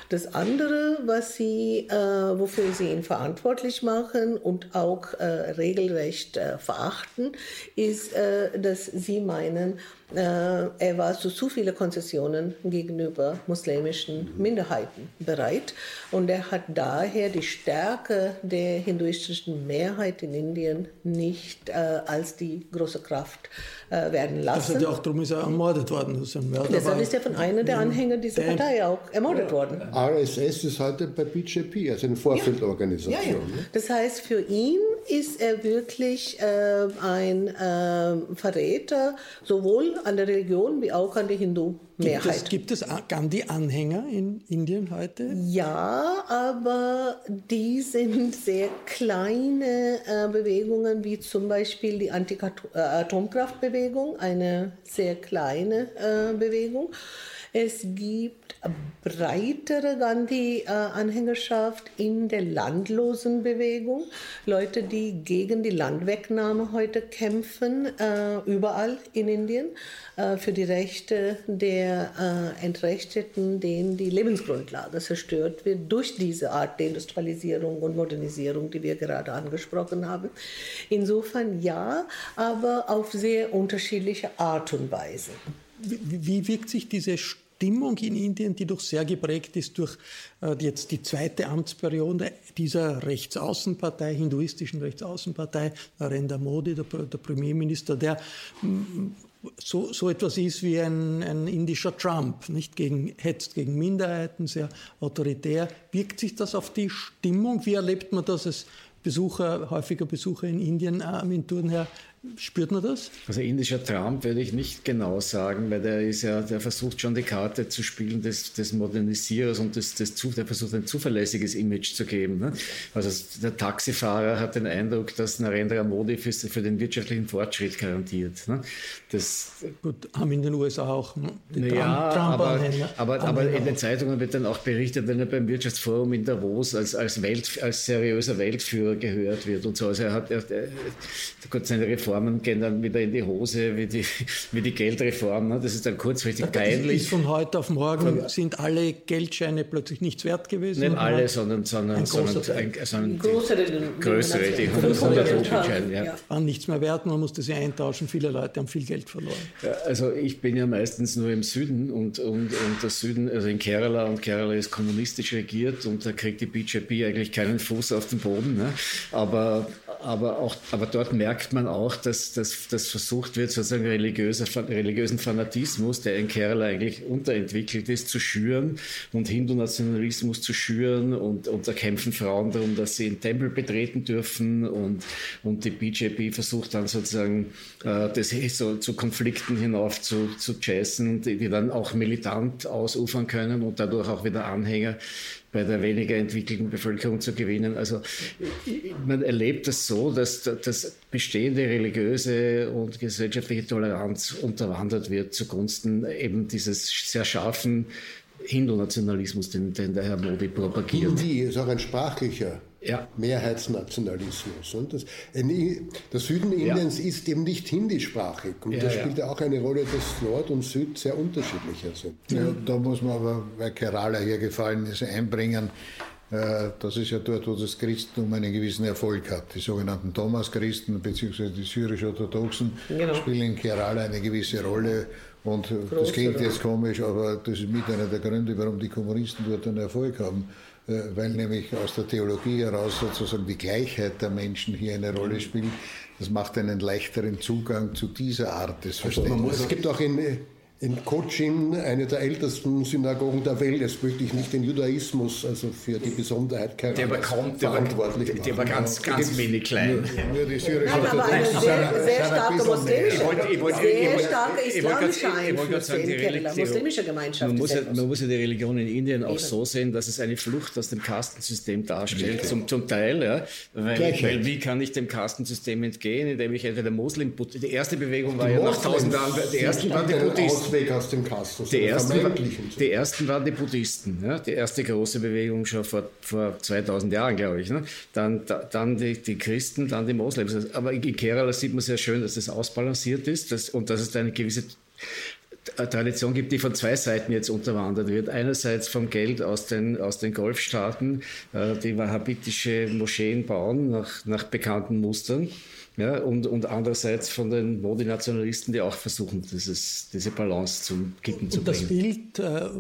Das andere, was sie, äh, wofür sie ihn verantwortlich machen und auch äh, regelrecht äh, verachten, ist, äh, dass sie meinen, äh, er war zu zu viele Konzessionen gegenüber muslimischen Minderheiten bereit und er hat daher die Stärke der hinduistischen Mehrheit in Indien nicht äh, als die große Kraft äh, werden lassen. Das hat ja auch darum ist er ermordet worden. Das ist ein Mörder Deshalb ist er von einer der Anhänger dieser Partei auch ermordet worden. RSS ist heute bei BJP, also eine Vorfeldorganisation. Ja, ja, ja. Ne? Das heißt, für ihn ist er wirklich äh, ein äh, Verräter, sowohl an der Religion wie auch an der Hindu-Mehrheit. Gibt es, gibt es Gandhi-Anhänger in Indien heute? Ja, aber die sind sehr kleine äh, Bewegungen, wie zum Beispiel die Anti-Atomkraftbewegung, eine sehr kleine äh, Bewegung. Es gibt breitere Gandhi-Anhängerschaft in der Landlosenbewegung. Leute, die gegen die Landwegnahme heute kämpfen, äh, überall in Indien, äh, für die Rechte der äh, Entrechteten, denen die Lebensgrundlage zerstört wird durch diese Art der Industrialisierung und Modernisierung, die wir gerade angesprochen haben. Insofern ja, aber auf sehr unterschiedliche Art und Weise. Wie, wie wirkt sich diese Stimmung in Indien, die doch sehr geprägt ist durch äh, jetzt die zweite Amtsperiode dieser Rechtsaußenpartei, hinduistischen Rechtsaußenpartei, Narendra Modi, der, der Premierminister, der mm, so, so etwas ist wie ein, ein indischer Trump, nicht gegen, hetzt gegen Minderheiten, sehr autoritär. Wirkt sich das auf die Stimmung? Wie erlebt man das als Besucher, häufiger Besucher in Indien, Agenturen her? Spürt man das? Also indischer Trump würde ich nicht genau sagen, weil der ist ja, der versucht schon die Karte zu spielen des, des Modernisierers und des, des, der versucht ein zuverlässiges Image zu geben. Ne? Also der Taxifahrer hat den Eindruck, dass Narendra Modi für, für den wirtschaftlichen Fortschritt garantiert. Ne? Das Gut, haben in den USA auch ne? die ja, Trump, aber, aber, aber, in den Zeitungen wird dann auch berichtet, wenn er beim Wirtschaftsforum in Davos als, als, Welt, als seriöser Weltführer gehört wird und so. Also er hat, er, er, seine Reform Reformen gehen dann wieder in die Hose, wie die, wie die Geldreform. Ne? Das ist dann kurzfristig peinlich. Ist von heute auf morgen sind alle Geldscheine plötzlich nichts wert gewesen? Nicht alle, sondern, sondern, ein sondern, ein, sondern größere, größere, die 100 Rupelscheine. Ja. Waren nichts mehr wert, man musste sie eintauschen. Viele Leute haben viel Geld verloren. Ja, also ich bin ja meistens nur im Süden und, und, und der Süden, also in Kerala und Kerala ist kommunistisch regiert und da kriegt die BJP eigentlich keinen Fuß auf den Boden. Ne? Aber, aber, auch, aber dort merkt man auch, dass, dass, dass versucht wird, sozusagen religiöser, religiösen Fanatismus, der in Kerala eigentlich unterentwickelt ist, zu schüren und Hindu-Nationalismus zu schüren und, und da kämpfen Frauen darum, dass sie den Tempel betreten dürfen und, und die BJP versucht dann sozusagen äh, das so zu Konflikten hinauf zu, zu chassen, die, die dann auch militant ausufern können und dadurch auch wieder Anhänger bei der weniger entwickelten Bevölkerung zu gewinnen. Also man erlebt das so, dass das bestehende religiöse und gesellschaftliche Toleranz unterwandert wird zugunsten eben dieses sehr scharfen Hindu-Nationalismus, den, den, der Herr Modi propagiert. Hindi ist auch ein sprachlicher ja. Mehrheitsnationalismus. Und das, der Süden Indiens ja. ist eben nicht hindischsprachig und ja, das spielt ja auch eine Rolle, dass Nord und Süd sehr unterschiedlicher sind. Ja, da muss man aber, weil Kerala hier gefallen ist, einbringen, äh, das ist ja dort, wo das Christentum einen gewissen Erfolg hat. Die sogenannten Thomas-Christen bzw. die syrisch-orthodoxen genau. spielen in Kerala eine gewisse Rolle. Und Groß, das klingt jetzt komisch, aber das ist mit einer der Gründe, warum die Kommunisten dort einen Erfolg haben. Äh, weil nämlich aus der Theologie heraus sozusagen die Gleichheit der Menschen hier eine Rolle spielt. Das macht einen leichteren Zugang zu dieser Art des also Verständnisses. Also es gibt auch in, in Cochin, eine der ältesten Synagogen der Welt, jetzt möchte ich nicht den Judaismus, also für die Besonderheit kein der war kaum, verantwortlich der war, der war ganz, ja, ganz wenig klein. Nur, die syrische Nein, aber eine sehr, sehr starke muslimische, sehr starke islamische Kerala, muslimische Gemeinschaft. Man muss, ja, man muss ja die Religion in Indien auch so sehen, dass es eine Flucht aus dem Kastensystem darstellt, zum, zum Teil. Ja, weil, weil wie kann ich dem Kastensystem entgehen, indem ich entweder Muslim, die erste Bewegung war ja nach tausend Jahren, die ersten waren die Buddhisten. Ausweg aus dem Kastus. Die ersten, die ersten waren die Buddhisten, ja? die erste große Bewegung schon vor, vor 2000 Jahren, glaube ich. Ne? Dann, da, dann die, die Christen, dann die Moslems. Aber in Kerala sieht man sehr schön, dass das ausbalanciert ist dass, und dass es eine gewisse Tradition gibt, die von zwei Seiten jetzt unterwandert wird. Einerseits vom Geld aus den, aus den Golfstaaten, äh, die wahhabitische Moscheen bauen nach, nach bekannten Mustern. Ja, und, und andererseits von den Modi-Nationalisten, die auch versuchen, dieses, diese Balance zum Kippen zu bringen. Das Bild äh,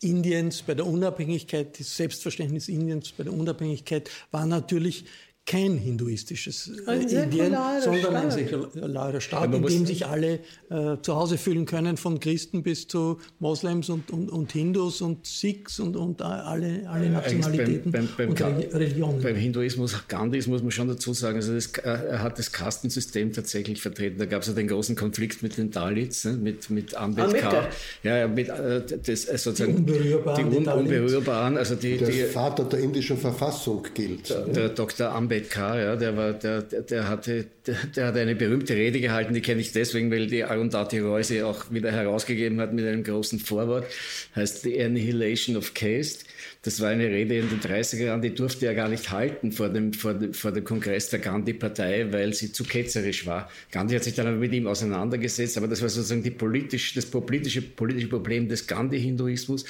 Indiens bei der Unabhängigkeit, das Selbstverständnis Indiens bei der Unabhängigkeit war natürlich kein hinduistisches äh, Indien, sondern ein säkularer Staat, in dem sich alle äh, zu Hause fühlen können, von Christen bis zu Moslems und, und, und Hindus und Sikhs und, und alle, alle Nationalitäten beim, beim, und beim, Religionen. Beim Hinduismus, Gandhis muss man schon dazu sagen, also das, er hat das Kastensystem tatsächlich vertreten. Da gab es ja den großen Konflikt mit den Dalits, ne, mit, mit Ambedkar. Ja, mit, äh, das, äh, sozusagen, die Unberührbaren. Die, Un Unberührbaren also die, der die, Vater der indischen Verfassung gilt. Der, der Dr. Ambedkar Ambedkar, ja, der, war, der, der, hatte, der, der hat eine berühmte Rede gehalten, die kenne ich deswegen, weil die Arundhati Roy sie auch wieder herausgegeben hat mit einem großen Vorwort, heißt The Annihilation of Caste. Das war eine Rede in den 30er Jahren, die durfte er gar nicht halten vor dem, vor dem, vor dem Kongress der Gandhi-Partei, weil sie zu ketzerisch war. Gandhi hat sich dann aber mit ihm auseinandergesetzt, aber das war sozusagen die politisch, das politische, politische Problem des Gandhi-Hinduismus,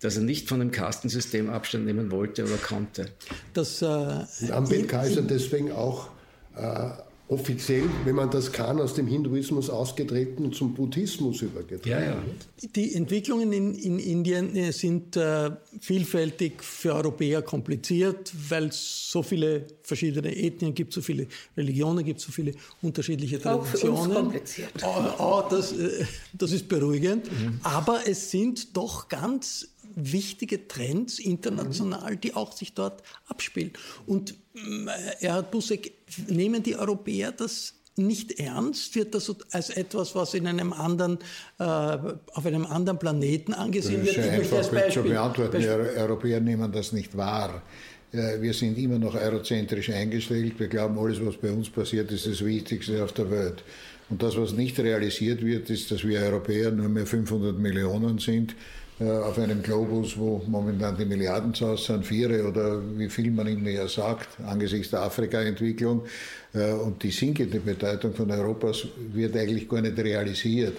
dass er nicht von dem Kastensystem Abstand nehmen wollte oder konnte. Das, äh, Ambedkar ist ja deswegen auch äh, offiziell, wenn man das kann, aus dem Hinduismus ausgetreten und zum Buddhismus übergetreten. Ja, ja. Die Entwicklungen in, in Indien äh, sind äh, vielfältig für Europäer kompliziert, weil es so viele verschiedene Ethnien gibt, so viele Religionen gibt, so viele unterschiedliche Traditionen. Auch für uns kompliziert. Oh, oh, das, äh, das ist beruhigend. Mhm. Aber es sind doch ganz wichtige Trends international, die auch sich dort abspielen. Und äh, Erhard Busseck, nehmen die Europäer das nicht ernst? Wird das als etwas, was in einem anderen, äh, auf einem anderen Planeten angesehen wird? Das ist einfach Beispiel, zu beantworten. Die Europäer nehmen das nicht wahr. Wir sind immer noch eurozentrisch eingestellt. Wir glauben, alles, was bei uns passiert, ist das Wichtigste auf der Welt. Und das, was nicht realisiert wird, ist, dass wir Europäer nur mehr 500 Millionen sind äh, auf einem Globus, wo momentan die Milliardenzahl sind, vier oder wie viel man immer ja sagt, angesichts der Afrika-Entwicklung. Äh, und die sinkende Bedeutung von Europas wird eigentlich gar nicht realisiert.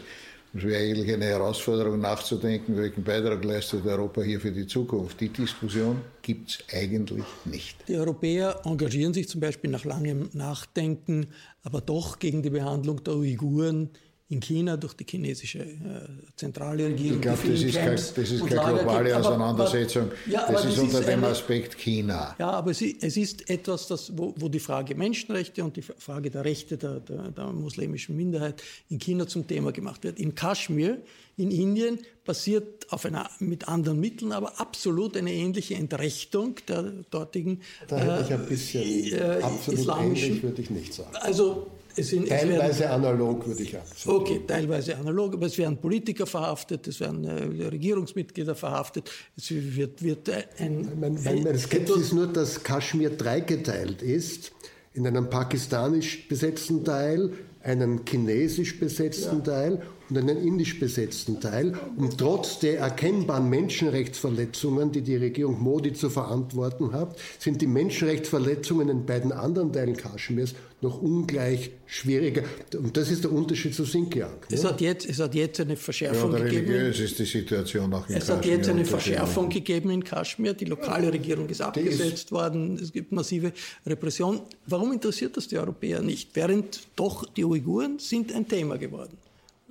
Es wäre eigentlich eine Herausforderung nachzudenken, welchen Beitrag leistet Europa hier für die Zukunft. Die Diskussion gibt es eigentlich nicht. Die Europäer engagieren sich zum Beispiel nach langem Nachdenken, aber doch gegen die Behandlung der Uiguren in China durch die chinesische äh, zentrale Regierung. Ich glaube, das, ist kein, das ist keine globale gibt, Auseinandersetzung. Aber, ja, das ist das unter ist dem eine, Aspekt China. Ja, aber es ist etwas, das, wo, wo, die Frage Menschenrechte und die Frage der Rechte der, der, der muslimischen Minderheit in China zum Thema gemacht wird. In Kaschmir in Indien passiert auf einer, mit anderen Mitteln, aber absolut eine ähnliche Entrechtung der dortigen. Da hätte ich ein bisschen äh, absolut ähnlich, würde ich nicht sagen. Also sind, teilweise werden, analog, würde ich akzeptieren. Okay, teilweise analog, aber es werden Politiker verhaftet, es werden äh, Regierungsmitglieder verhaftet, es wird, wird ein... Mein, mein, mein Skepsis ist nur, dass Kaschmir dreigeteilt ist, in einem pakistanisch besetzten Teil, einen chinesisch besetzten ja. Teil und einen indisch besetzten Teil. Und trotz der erkennbaren Menschenrechtsverletzungen, die die Regierung Modi zu verantworten hat, sind die Menschenrechtsverletzungen in beiden anderen Teilen Kaschmirs noch ungleich schwieriger. Und das ist der Unterschied zu Xinjiang. Ne? Es, hat jetzt, es hat jetzt eine Verschärfung ja, gegeben. ist die Situation auch in Es Kaschmir hat jetzt eine Verschärfung gegeben in Kaschmir. Die lokale Regierung ist abgesetzt ist worden. Es gibt massive Repression. Warum interessiert das die Europäer nicht? Während doch die Uiguren sind ein Thema geworden.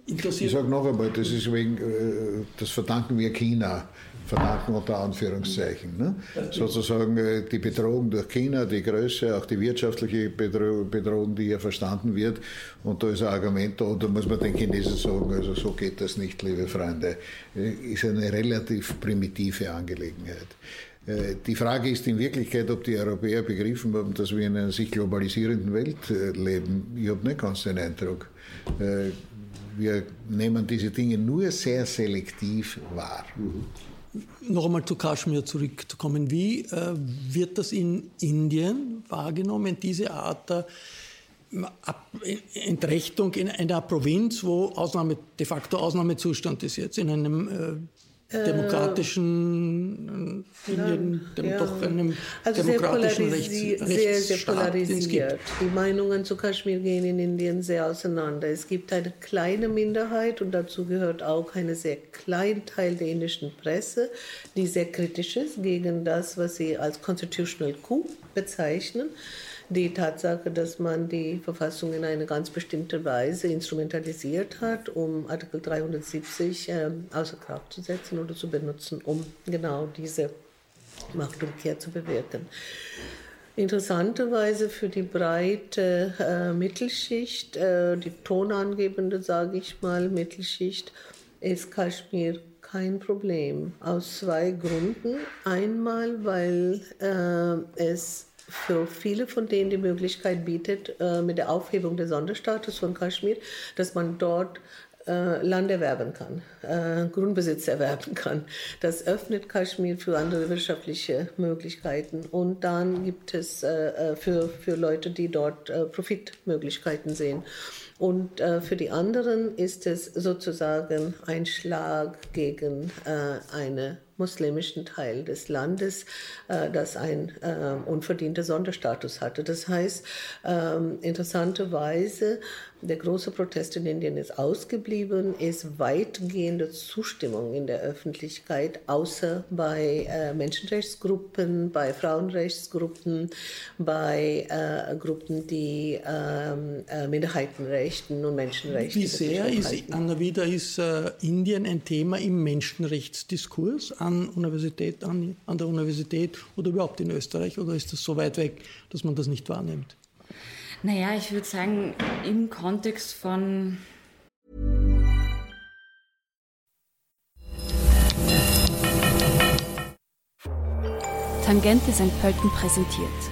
Interessiert ich sage noch einmal, das ist wegen, äh, das verdanken wir China verdanken unter Anführungszeichen. Ne? Sozusagen äh, die Bedrohung durch China, die Größe, auch die wirtschaftliche Bedrohung, die hier verstanden wird. Und da ist ein Argument da, und da muss man den Chinesen sagen, also so geht das nicht, liebe Freunde. Äh, ist eine relativ primitive Angelegenheit. Die Frage ist in Wirklichkeit, ob die Europäer begriffen haben, dass wir in einer sich globalisierenden Welt leben. Ich habe nicht ganz den Eindruck. Wir nehmen diese Dinge nur sehr selektiv wahr. Mhm noch einmal zu Kaschmir zurückzukommen. Wie äh, wird das in Indien wahrgenommen, diese Art der Entrechtung in einer Provinz, wo Ausnahme, de facto Ausnahmezustand ist jetzt, in einem äh, demokratischen, äh, in dem, ja. doch einem also demokratischen sehr Rechts, sehr, sehr polarisiert. Die Meinungen zu Kaschmir gehen in Indien sehr auseinander. Es gibt eine kleine Minderheit und dazu gehört auch ein sehr kleiner Teil der indischen Presse, die sehr kritisch ist gegen das, was sie als Constitutional Coup bezeichnen die Tatsache, dass man die Verfassung in eine ganz bestimmte Weise instrumentalisiert hat, um Artikel 370 äh, außer Kraft zu setzen oder zu benutzen, um genau diese Machtumkehr zu bewirken. Interessanterweise für die breite äh, Mittelschicht, äh, die tonangebende, sage ich mal, Mittelschicht, ist Kaschmir kein Problem. Aus zwei Gründen. Einmal, weil äh, es für viele von denen die Möglichkeit bietet, äh, mit der Aufhebung des Sonderstatus von Kaschmir, dass man dort äh, Land erwerben kann, äh, Grundbesitz erwerben kann. Das öffnet Kaschmir für andere wirtschaftliche Möglichkeiten. Und dann gibt es für, für Leute, die dort Profitmöglichkeiten sehen. Und äh, für die anderen ist es sozusagen ein Schlag gegen äh, einen muslimischen Teil des Landes, äh, das einen äh, unverdienten Sonderstatus hatte. Das heißt, ähm, interessanterweise der große Protest in Indien ist ausgeblieben, ist weitgehende Zustimmung in der Öffentlichkeit, außer bei äh, Menschenrechtsgruppen, bei Frauenrechtsgruppen, bei äh, Gruppen, die ähm, Minderheitenrechten und Menschenrechte. Wie sehr ist, Anna Wieder, ist äh, Indien ein Thema im Menschenrechtsdiskurs an, Universität, an, an der Universität oder überhaupt in Österreich? Oder ist das so weit weg, dass man das nicht wahrnimmt? Naja, ich würde sagen, im Kontext von Tangente St. Pölten präsentiert.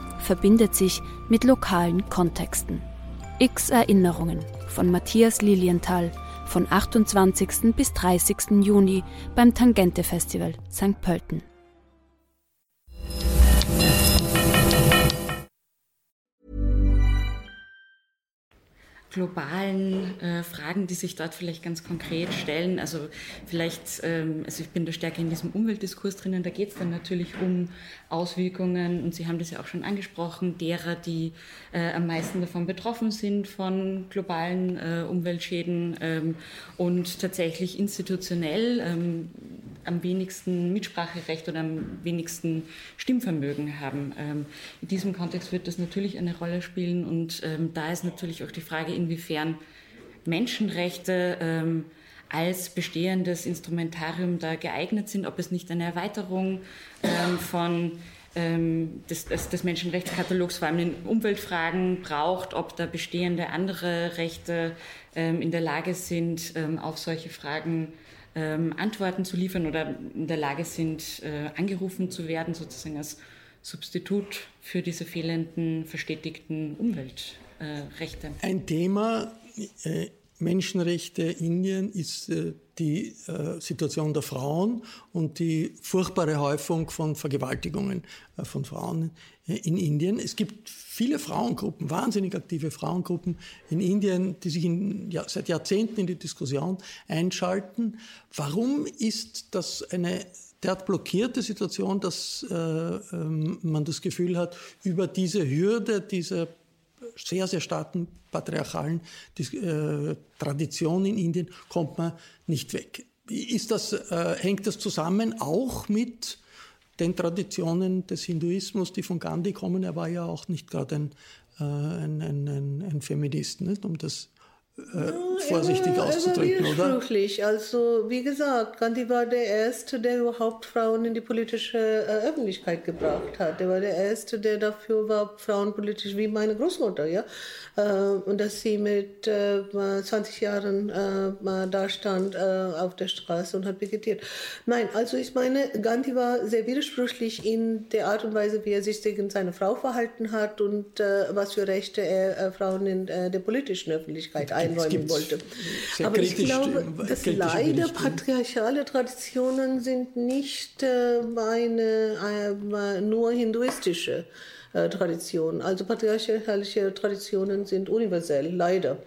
verbindet sich mit lokalen Kontexten. X Erinnerungen von Matthias Lilienthal von 28. bis 30. Juni beim Tangente Festival St. Pölten. Globalen äh, Fragen, die sich dort vielleicht ganz konkret stellen. Also vielleicht, ähm, also ich bin da stärker in diesem Umweltdiskurs drinnen, da geht es dann natürlich um Auswirkungen, und Sie haben das ja auch schon angesprochen, derer, die äh, am meisten davon betroffen sind von globalen äh, Umweltschäden ähm, und tatsächlich institutionell ähm, am wenigsten Mitspracherecht oder am wenigsten Stimmvermögen haben. Ähm, in diesem Kontext wird das natürlich eine Rolle spielen und ähm, da ist natürlich auch die Frage, inwiefern Menschenrechte ähm, als bestehendes Instrumentarium da geeignet sind, ob es nicht eine Erweiterung von des, des, Menschenrechtskatalogs, vor allem in Umweltfragen, braucht, ob da bestehende andere Rechte in der Lage sind, auf solche Fragen ähm, Antworten zu liefern oder in der Lage sind, äh, angerufen zu werden, sozusagen als Substitut für diese fehlenden verstetigten Umweltrechte. Äh, Ein Thema äh, Menschenrechte Indien ist äh, die äh, Situation der Frauen und die furchtbare Häufung von Vergewaltigungen äh, von Frauen in Indien. Es gibt viele Frauengruppen, wahnsinnig aktive Frauengruppen in Indien, die sich in, ja, seit Jahrzehnten in die Diskussion einschalten. Warum ist das eine derart blockierte Situation, dass äh, ähm, man das Gefühl hat, über diese Hürde dieser sehr, sehr starken patriarchalen äh, Tradition in Indien kommt man nicht weg. Ist das, äh, hängt das zusammen auch mit den Traditionen des Hinduismus, die von Gandhi kommen? Er war ja auch nicht gerade ein, äh, ein, ein, ein, Feminist, nicht? um das äh, vorsichtig immer, auszudrücken, immer oder? Also, wie gesagt, Gandhi war der Erste, der überhaupt Frauen in die politische äh, Öffentlichkeit gebracht hat. Er war der Erste, der dafür war, frauenpolitisch, wie meine Großmutter, ja. Äh, und dass sie mit äh, 20 Jahren äh, da stand äh, auf der Straße und hat vegetiert. Nein, also ich meine, Gandhi war sehr widersprüchlich in der Art und Weise, wie er sich gegen seine Frau verhalten hat und äh, was für Rechte er Frauen in der politischen Öffentlichkeit einräumen wollte. Aber ich glaube, dass leider patriarchale Traditionen sind nicht äh, eine, äh, nur hinduistische äh, Traditionen. Also patriarchalische Traditionen sind universell, leider.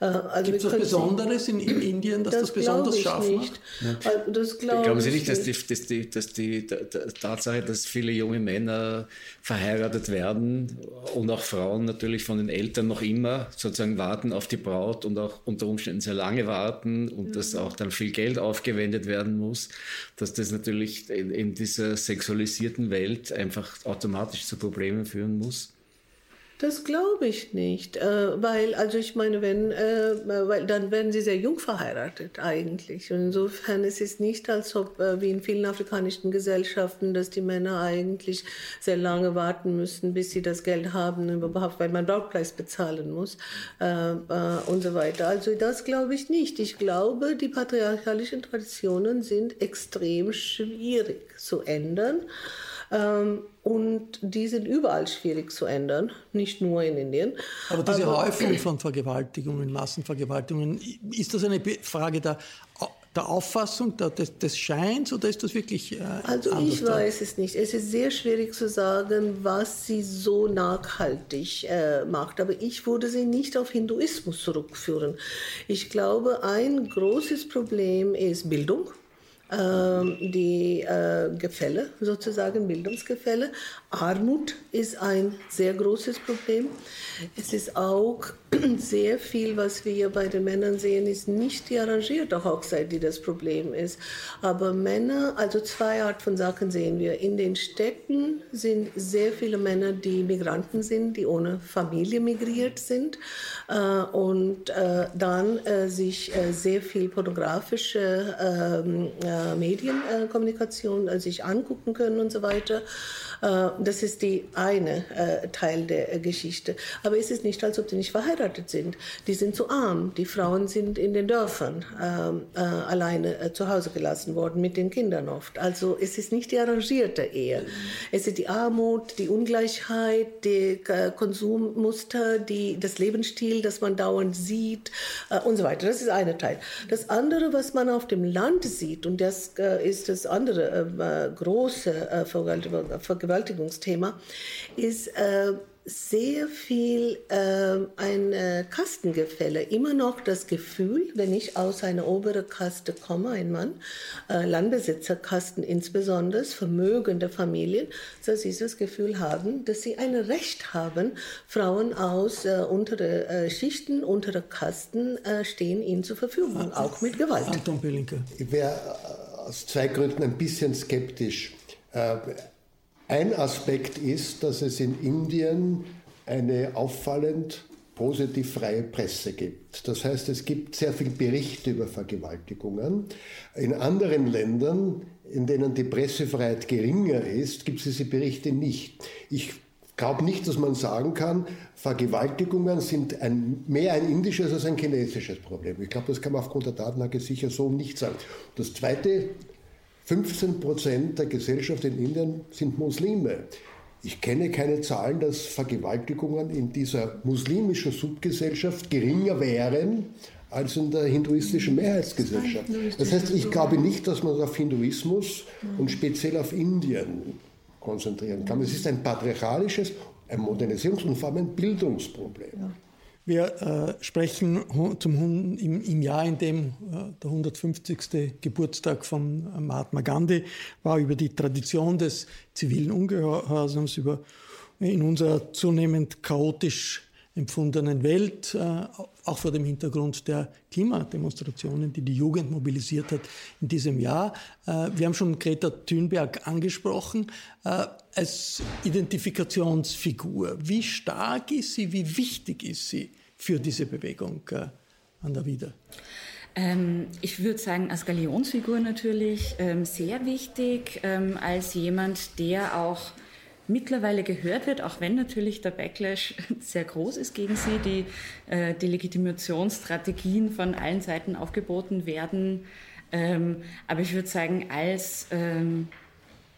Äh, also Gibt es was Besonderes in, in, Indien, dass das, das besonders scharf macht? Ja. Also das glaub Glauben Sie nicht, dass die, dass die, dass die Tatsache, dass viele junge Männer verheiratet werden und auch Frauen natürlich von den Eltern noch immer sozusagen warten auf die Braut und auch unter Umständen sehr lange warten und ja. dass auch dann viel Geld aufgewendet werden muss, dass das natürlich in, in dieser sexualisierten Welt einfach automatisch zu Problemen führen muss? Das glaube ich nicht, äh, weil, also ich meine, wenn, äh, weil dann werden sie sehr jung verheiratet eigentlich. Und insofern ist es nicht, als ob, äh, wie in vielen afrikanischen Gesellschaften, dass die Männer eigentlich sehr lange warten müssen, bis sie das Geld haben, überhaupt, weil man Brautpreis bezahlen muss äh, äh, und so weiter. Also das glaube ich nicht. Ich glaube, die patriarchalischen Traditionen sind extrem schwierig zu ändern. Ähm, und die sind überall schwierig zu ändern, nicht nur in Indien. Aber diese Aber, Häufung von Vergewaltigungen, Massenvergewaltigungen, ist das eine Frage der, der Auffassung, der, des, des, Scheins oder ist das wirklich. Äh, also ich weiß es nicht. Es ist sehr schwierig zu sagen, was sie so nachhaltig äh, macht. Aber ich würde sie nicht auf Hinduismus zurückführen. Ich glaube, ein großes Problem ist Bildung die äh, Gefälle, sozusagen Bildungsgefälle. Armut ist ein sehr großes Problem. Es ist auch sehr viel, was wir bei den Männern sehen, ist nicht die arrangierte Hochzeit, die das Problem ist. Aber Männer, also zwei Art von Sachen sehen wir. In den Städten sind sehr viele Männer, die Migranten sind, die ohne Familie migriert sind äh, und äh, dann äh, sich äh, sehr viel pornografische ähm, äh, Medienkommunikation äh, sich angucken können und so weiter. Äh, das ist die eine äh, Teil der äh, Geschichte. Aber es ist nicht, als ob die nicht verheiratet sind. Die sind zu arm. Die Frauen sind in den Dörfern ähm, alleine zu Hause gelassen worden, mit den Kindern oft. Also es ist nicht die arrangierte Ehe. Es ist die Armut, die Ungleichheit, die Konsummuster, die, das Lebensstil, das man dauernd sieht und so weiter. Das ist eine Teil. Das andere, was man auf dem Land sieht, und das ist das andere große Vergewaltigung, Vergewaltigungsthema, ist äh, sehr viel äh, ein äh, Kastengefälle. Immer noch das Gefühl, wenn ich aus einer oberen Kaste komme, ein Mann, äh, Landbesitzerkasten insbesondere, vermögende Familien, dass sie das Gefühl haben, dass sie ein Recht haben, Frauen aus äh, unteren äh, Schichten, unteren Kasten äh, stehen ihnen zur Verfügung, auch mit Gewalt. Anton Belinke. Ich wäre äh, aus zwei Gründen ein bisschen skeptisch. Ein Aspekt ist, dass es in Indien eine auffallend positiv freie Presse gibt. Das heißt, es gibt sehr viele Berichte über Vergewaltigungen. In anderen Ländern, in denen die Pressefreiheit geringer ist, gibt es diese Berichte nicht. Ich glaube nicht, dass man sagen kann, Vergewaltigungen sind ein, mehr ein indisches als ein chinesisches Problem. Ich glaube, das kann man aufgrund der Datenlage sicher so nicht sagen. Das Zweite, 15 Prozent der Gesellschaft in Indien sind Muslime. Ich kenne keine Zahlen, dass Vergewaltigungen in dieser muslimischen Subgesellschaft geringer wären als in der hinduistischen Mehrheitsgesellschaft. Das heißt, ich glaube nicht, dass man auf Hinduismus und speziell auf Indien konzentrieren kann. Es ist ein patriarchalisches, ein Modernisierungs- und vor allem ein Bildungsproblem. Wir äh, sprechen zum, im, im, Jahr, in dem äh, der 150. Geburtstag von Mahatma Gandhi war, über die Tradition des zivilen Ungehorsams, über in unserer zunehmend chaotisch empfundenen Welt, äh, auch vor dem Hintergrund der Klimademonstrationen, die die Jugend mobilisiert hat in diesem Jahr. Äh, wir haben schon Greta Thunberg angesprochen äh, als Identifikationsfigur. Wie stark ist sie, wie wichtig ist sie für diese Bewegung an der Wieder? Ähm, ich würde sagen, als Galionsfigur natürlich ähm, sehr wichtig, ähm, als jemand, der auch mittlerweile gehört wird, auch wenn natürlich der Backlash sehr groß ist gegen sie, die, äh, Legitimationsstrategien von allen Seiten aufgeboten werden. Ähm, aber ich würde sagen, als ähm,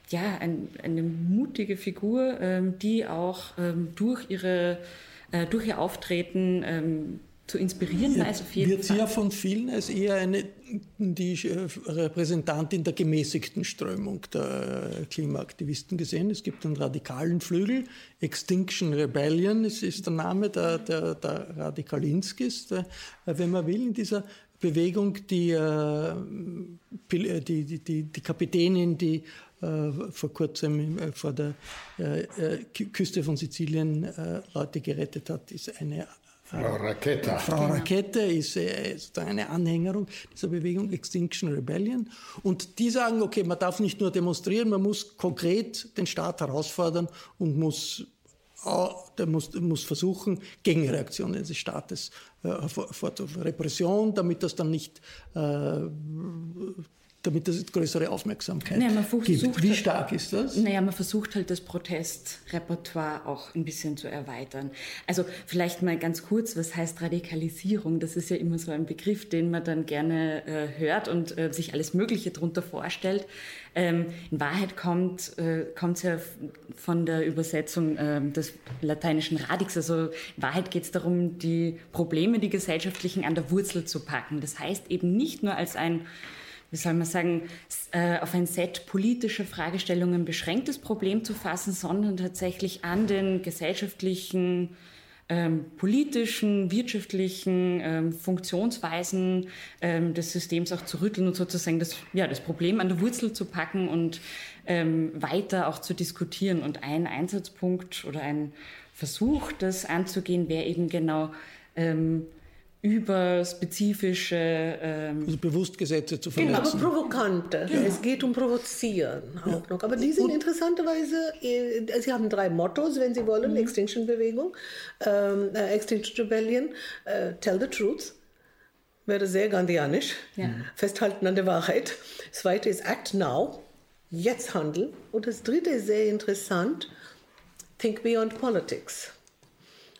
ja, ein, eine mutige Figur, ähm, die auch ähm, durch, ihre, äh, durch ihr Auftreten ähm, zu inspirieren weiß auf jeden Wird Fall. sie ja von vielen als eher eine, die äh, Repräsentantin der gemäßigten Strömung der Klimaaktivisten gesehen. Es gibt einen radikalen Flügel, Extinction Rebellion ist, ist der Name der, der, der Radikalinskis, der, wenn man will, in dieser Bewegung, die, äh, die, die, die, die Kapitänin, die äh, vor kurzem vor der Küste von Sizilien Leute gerettet hat, ist eine Frau Raketa. Frau Rakete ist, äh, ist eine Anhängerung dieser Bewegung Extinction Rebellion. Und die sagen, okay, man darf nicht nur demonstrieren, man muss konkret den Staat herausfordern und muss, der muss, muss versuchen, Gegenreaktionen des Staates äh, vor, vor Repression, damit das dann nicht äh, damit es größere Aufmerksamkeit naja, man versucht, gibt. Wie halt- stark ist das? Naja, man versucht halt das Protestrepertoire auch ein bisschen zu erweitern. Also vielleicht mal ganz kurz, was heißt Radikalisierung? Das ist ja immer so ein Begriff, den man dann gerne äh, hört und äh, sich alles Mögliche darunter vorstellt. Ähm, in Wahrheit kommt äh, es ja von der Übersetzung äh, des lateinischen Radix. Also in Wahrheit geht es darum, die Probleme, die gesellschaftlichen an der Wurzel zu packen. Das heißt eben nicht nur als ein wie soll man sagen, äh, auf ein Set politischer Fragestellungen beschränktes Problem zu fassen, sondern tatsächlich an den gesellschaftlichen, ähm, politischen, wirtschaftlichen ähm, Funktionsweisen ähm, des Systems auch zu rütteln und sozusagen das, ja, das Problem an der Wurzel zu packen und ähm, weiter auch zu diskutieren. Und ein Einsatzpunkt oder ein Versuch, das anzugehen, wäre eben genau, ähm, über spezifische ähm, also bewusst Gesetze zu verletzen. Genau, aber provokante. Ja. Es geht um Provozieren auch ja. noch. Aber die sind interessanterweise, äh, sie haben drei Mottos, wenn Sie wollen, mhm. Extinction-Bewegung, ähm, äh, Extinction Rebellion, äh, Tell the Truth, wäre sehr gandhianisch, ja. festhalten an der Wahrheit. Das zweite ist Act Now, jetzt handeln. Und das dritte ist sehr interessant, Think Beyond Politics.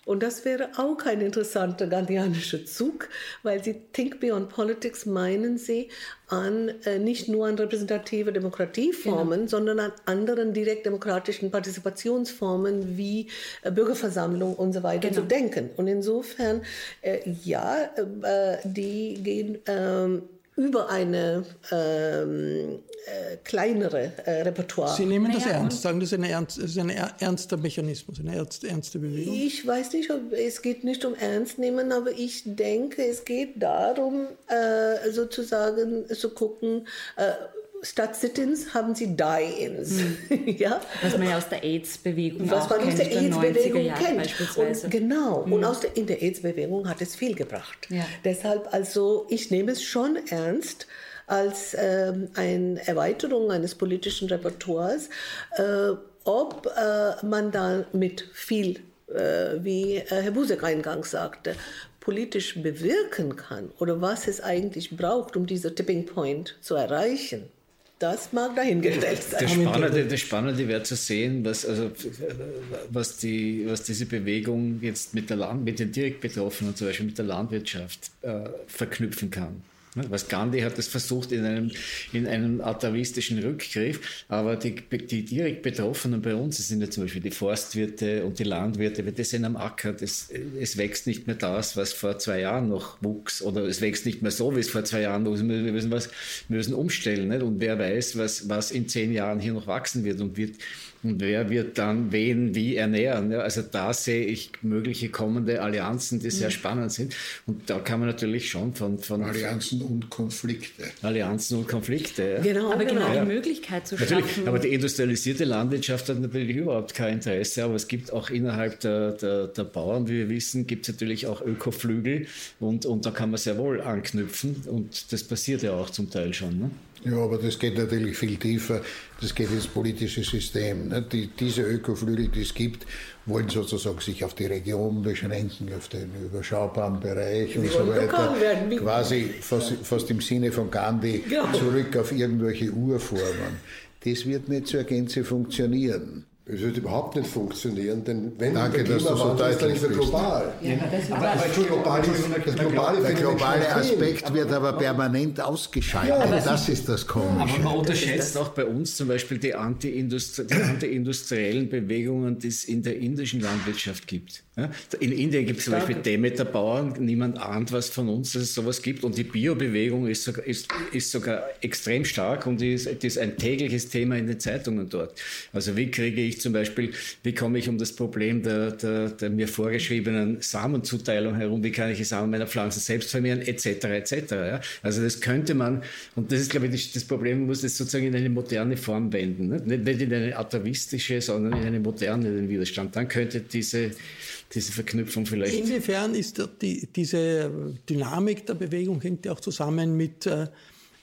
Und das wäre auch ein interessanter gandhianischer Zug, weil sie Think Beyond Politics meinen sie an äh, nicht nur an repräsentative Demokratieformen, genau. sondern an anderen direktdemokratischen Partizipationsformen wie äh, Bürgerversammlung und so weiter genau. zu denken. Und insofern, äh, ja, äh, die gehen ähm, über eine ähm, äh, kleinere äh, Repertoire. Sie nehmen das naja, ernst, sagen, das ist, eine ernst, das ist ein ernster Mechanismus, eine ernste, ernste Bewegung? Ich weiß nicht, ob, es geht nicht um Ernst nehmen, aber ich denke, es geht darum, äh, sozusagen zu gucken, äh, statt Sit-ins haben sie Die-ins. Hm. ja? Was man ja aus der AIDS-Bewegung Was man aus der AIDS-Bewegung kennt. Und genau. Hm. Und aus der, in der AIDS-Bewegung hat es viel gebracht. Ja. Deshalb, also, ich nehme es schon ernst als ähm, eine Erweiterung eines politischen Repertoires, äh, ob äh, man da mit viel äh, wie äh, Herr Busek eingangs sagte, politisch bewirken kann oder was es eigentlich braucht, um diesen Tipping Point zu erreichen, das mag dahingestellt sein. Das Spannende, das Spannende wäre zu sehen, was, also, was, die, was diese Bewegung jetzt mit, der Land, mit den direkt Betroffenen, zum Beispiel mit der Landwirtschaft, äh, verknüpfen kann. Ne, was Gandhi hat das versucht in einem, in einem atavistischen Rückgriff, aber die, die direkt Betroffenen bei uns, das sind ja zum Beispiel die Forstwirte und die Landwirte, die sind am Acker, das, es wächst nicht mehr das, was vor zwei Jahren noch wuchs, oder es wächst nicht mehr so, wie es vor zwei Jahren wuchs. Wir müssen, was, wir müssen umstellen, nicht? und wer weiß, was, was in zehn Jahren hier noch wachsen wird und wird wer wird dann wen wie ernähren? Also da sehe ich mögliche kommende Allianzen, die sehr mhm. spannend sind. Und da kann man natürlich schon von... von Allianzen und Konflikte. Allianzen und Konflikte. Ja. Genau, aber genau, genau die Möglichkeit zu natürlich, schaffen. Aber die industrialisierte Landwirtschaft hat natürlich überhaupt kein Interesse. Aber es gibt auch innerhalb der, der, der Bauern, wie wir wissen, gibt es natürlich auch Ökoflügel. Und, und da kann man sehr wohl anknüpfen. Und das passiert ja auch zum Teil schon. Ne? Ja, aber das geht natürlich viel tiefer. Das geht ins politische System. Ne? Die, diese Ökoflügel, die es gibt, wollen sozusagen sich auf die Region beschränken, auf den überschaubaren Bereich und so weiter. Quasi fast, fast, im Sinne von Gandhi zurück auf irgendwelche Urformen. Das wird nicht zur Gänze funktionieren. Es wird überhaupt nicht funktionieren, denn wenn Danke, der Klimawandel ist, dann ist er global. Ja, aber, aber, global das globale der globale Aspekt wird aber permanent ausgeschaltet. Ja, das ist das Komische. Aber man unterschätzt auch bei uns zum Beispiel die anti-industriellen Bewegungen, die es in der indischen Landwirtschaft gibt. In Indien gibt es zum Beispiel Demeter-Bauern, niemand ahnt was von uns, dass es sowas gibt. Und die Biobewegung ist sogar, ist, ist sogar extrem stark und ist, ist ein tägliches Thema in den Zeitungen dort. Also wie kriege ich zum Beispiel, wie komme ich um das Problem der, der, der mir vorgeschriebenen Samenzuteilung herum, wie kann ich die Samen meiner Pflanzen selbst vermehren, etc. etc. Ja? Also das könnte man, und das ist glaube ich das Problem, man muss das sozusagen in eine moderne Form wenden. Ne? Nicht in eine atavistische, sondern in eine moderne den Widerstand. Dann könnte diese diese Verknüpfung vielleicht. Inwiefern ist die, diese Dynamik der Bewegung hängt ja auch zusammen mit äh,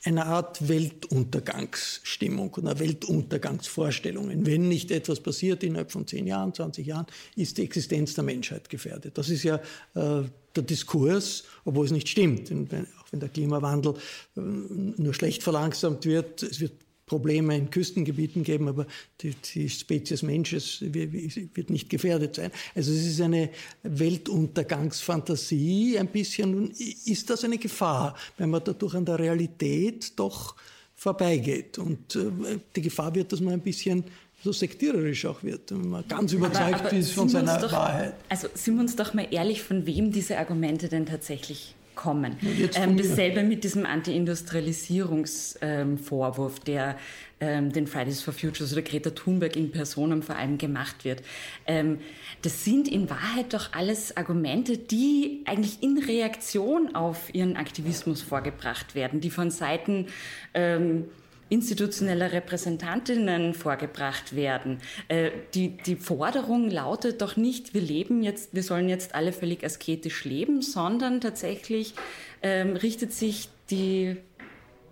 einer Art Weltuntergangsstimmung oder Weltuntergangsvorstellungen. Wenn nicht etwas passiert innerhalb von 10 Jahren, 20 Jahren, ist die Existenz der Menschheit gefährdet. Das ist ja äh, der Diskurs, obwohl es nicht stimmt. auch wenn der Klimawandel äh, nur schlecht verlangsamt wird, es wird Probleme in Küstengebieten geben, aber die, die Spezies Mensch wird nicht gefährdet sein. Also es ist eine Weltuntergangsfantasie ein bisschen. Ist das eine Gefahr, wenn man dadurch an der Realität doch vorbeigeht? Und äh, die Gefahr wird, dass man ein bisschen so sektiererisch auch wird, wenn man ganz überzeugt aber, aber ist von seiner doch, Wahrheit. Also sind wir uns doch mal ehrlich, von wem diese Argumente denn tatsächlich kommen. Ähm, dasselbe mit diesem Anti-Industrialisierungsvorwurf, ähm, der ähm, den Fridays for Futures oder Greta Thunberg in Personen vor allem gemacht wird. Ähm, das sind in Wahrheit doch alles Argumente, die eigentlich in Reaktion auf ihren Aktivismus vorgebracht werden, die von Seiten ähm, institutioneller Repräsentantinnen vorgebracht werden. Äh, die, die Forderung lautet doch nicht, wir leben jetzt, wir sollen jetzt alle völlig asketisch leben, sondern tatsächlich ähm, richtet sich die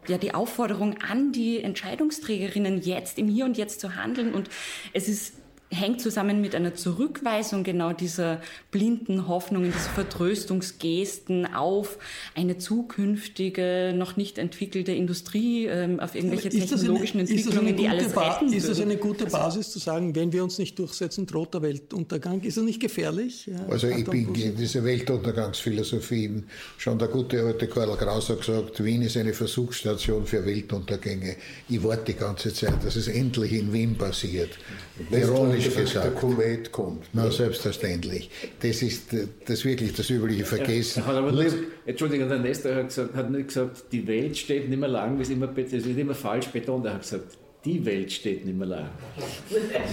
ja, die Aufforderung an die Entscheidungsträgerinnen, jetzt im Hier und Jetzt zu handeln. Und es ist hängt zusammen mit einer Zurückweisung genau dieser blinden Hoffnungen, dieser Vertröstungsgesten auf eine zukünftige, noch nicht entwickelte Industrie, ähm, auf irgendwelche technologischen eine, Entwicklungen, die alles retten Ist das eine gute also Basis zu sagen, wenn wir uns nicht durchsetzen, droht der Weltuntergang? Ist das nicht gefährlich? Ja, also ich bin gegen diese Weltuntergangsphilosophien. Schon der gute alte Karl Kraus hat gesagt, Wien ist eine Versuchsstation für Weltuntergänge. Ich warte die ganze Zeit, dass es endlich in Wien passiert. Veronika falsch gesagt. Der Komet kommt. Na, selbstverständlich. Das ist das wirklich das übliche Vergessen. Ja, das, Entschuldigung, der Nestor hat, gesagt, hat nicht gesagt, die Welt steht nicht mehr lang, es ist immer, ist immer falsch betont. Er hat gesagt, die Welt steht nicht mehr lang.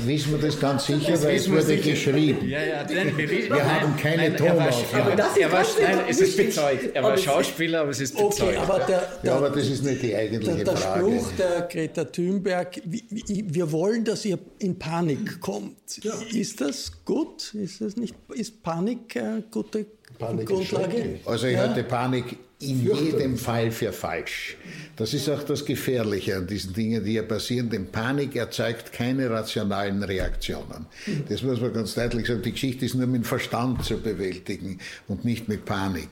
Wissen wir das ganz sicher, das weil es wurde sicher. geschrieben. Ja, ja, nein, wir, wir nein, haben keine nein, Tonaufnahmen. Er war, nein, es ist bezeugt. Er war Schauspieler, aber es ist bezeugt. Okay, aber der, der, ja, aber das ist nicht die eigentliche der, der Frage. Der Spruch der Greta Thunberg, wir wollen, dass ihr in Panik kommt. Ja. Ist das gut? Ist, das nicht, ist Panik eine gute Panik Grundlage? Also ich ja. hatte Panik in jedem Fall für falsch. Das ist auch das Gefährliche an diesen Dingen, die hier passieren, denn Panik erzeugt keine rationalen Reaktionen. Das muss man ganz deutlich sagen. Die Geschichte ist nur mit Verstand zu bewältigen und nicht mit Panik.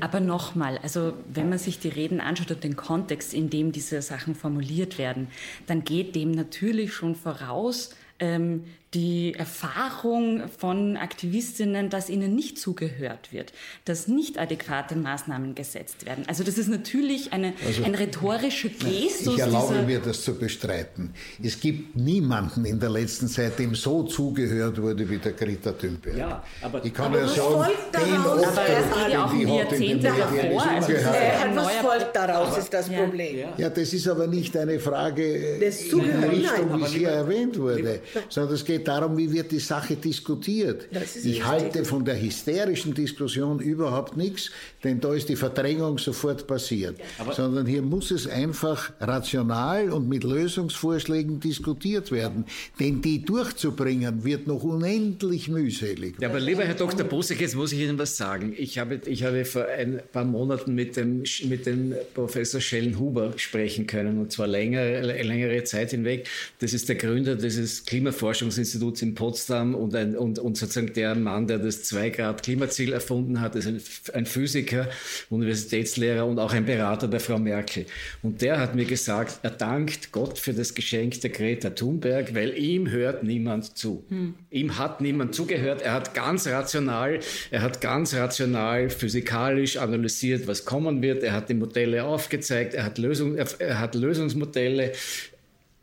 Aber nochmal, also wenn man sich die Reden anschaut und den Kontext, in dem diese Sachen formuliert werden, dann geht dem natürlich schon voraus, ähm, die Erfahrung von Aktivistinnen, dass ihnen nicht zugehört wird, dass nicht adäquate Maßnahmen gesetzt werden. Also das ist natürlich eine, also, ein rhetorischer Gestus. Ich erlaube mir das zu bestreiten. Es gibt niemanden in der letzten Zeit, dem so zugehört wurde wie der Greta Thunberg. Ja, aber, ich kann aber ja sagen, den aber es ja auch um Jahrzehnte davor. Also was folgt daraus, aber, ist das Problem. Ja. ja. das ist aber nicht eine Frage das in der Richtung, wie sie erwähnt wurde, sondern es geht darum, wie wird die Sache diskutiert. Ich halte von der hysterischen Diskussion überhaupt nichts, denn da ist die Verdrängung sofort passiert. Aber Sondern hier muss es einfach rational und mit Lösungsvorschlägen diskutiert werden. Denn die durchzubringen, wird noch unendlich mühselig. Ja, aber lieber Herr Dr. Bosek, jetzt muss ich Ihnen was sagen. Ich habe, ich habe vor ein paar Monaten mit dem, mit dem Professor Schellenhuber sprechen können, und zwar länger, längere Zeit hinweg. Das ist der Gründer dieses Klimaforschungsinstituts Instituts in Potsdam und, ein, und, und sozusagen der Mann, der das 2-Grad-Klimaziel erfunden hat, ist ein, ein Physiker, Universitätslehrer und auch ein Berater der Frau Merkel. Und der hat mir gesagt, er dankt Gott für das Geschenk der Greta Thunberg, weil ihm hört niemand zu. Hm. Ihm hat niemand zugehört. Er hat ganz rational, er hat ganz rational physikalisch analysiert, was kommen wird. Er hat die Modelle aufgezeigt, er hat, Lösung, er, er hat Lösungsmodelle.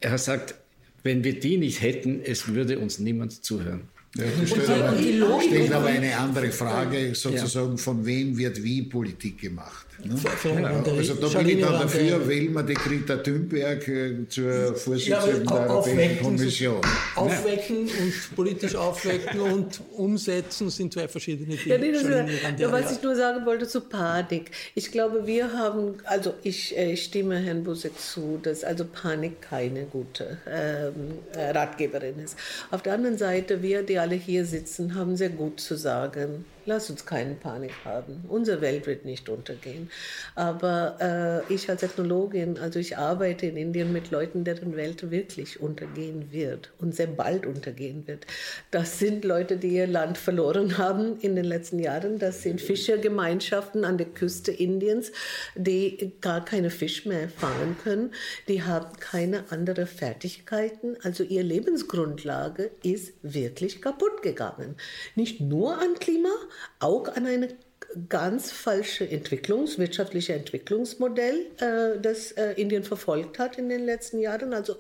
Er hat gesagt, wenn wir die nicht hätten, es würde uns niemand zuhören. Ja, das stellt, aber, stellt aber eine andere Frage, sozusagen, von wem wird wie Politik gemacht. Ne? Ja, also da bin ich dann dafür, wählen wir die Greta Thunberg äh, zur Vorsitzenden ja, der Europäischen Kommission. Aufwecken und politisch aufwecken und umsetzen sind zwei verschiedene Dinge. Ja, nee, das, ja, was ich nur sagen wollte zu Panik. Ich glaube, wir haben, also ich, äh, stimme Herrn Busek zu, dass also Panik keine gute ähm, äh, Ratgeberin ist. Auf der anderen Seite, wir, die alle hier sitzen, haben sehr gut zu sagen Lass uns keinen Panik haben. Unsere Welt wird nicht untergehen. Aber äh, ich als Ethnologin, also ich arbeite in Indien mit Leuten, deren Welt wirklich untergehen wird und sehr bald untergehen wird. Das sind Leute, die ihr Land verloren haben in den letzten Jahren. Das sind Fischergemeinschaften an der Küste Indiens, die gar keine Fisch mehr fangen können. Die haben keine anderen Fertigkeiten. Also ihre Lebensgrundlage ist wirklich kaputt gegangen. Nicht nur an Klima, auch an eine ganz falsche Entwicklungs-, wirtschaftliche Entwicklungsmodell, äh, das äh, Indien verfolgt hat in den letzten Jahren. Also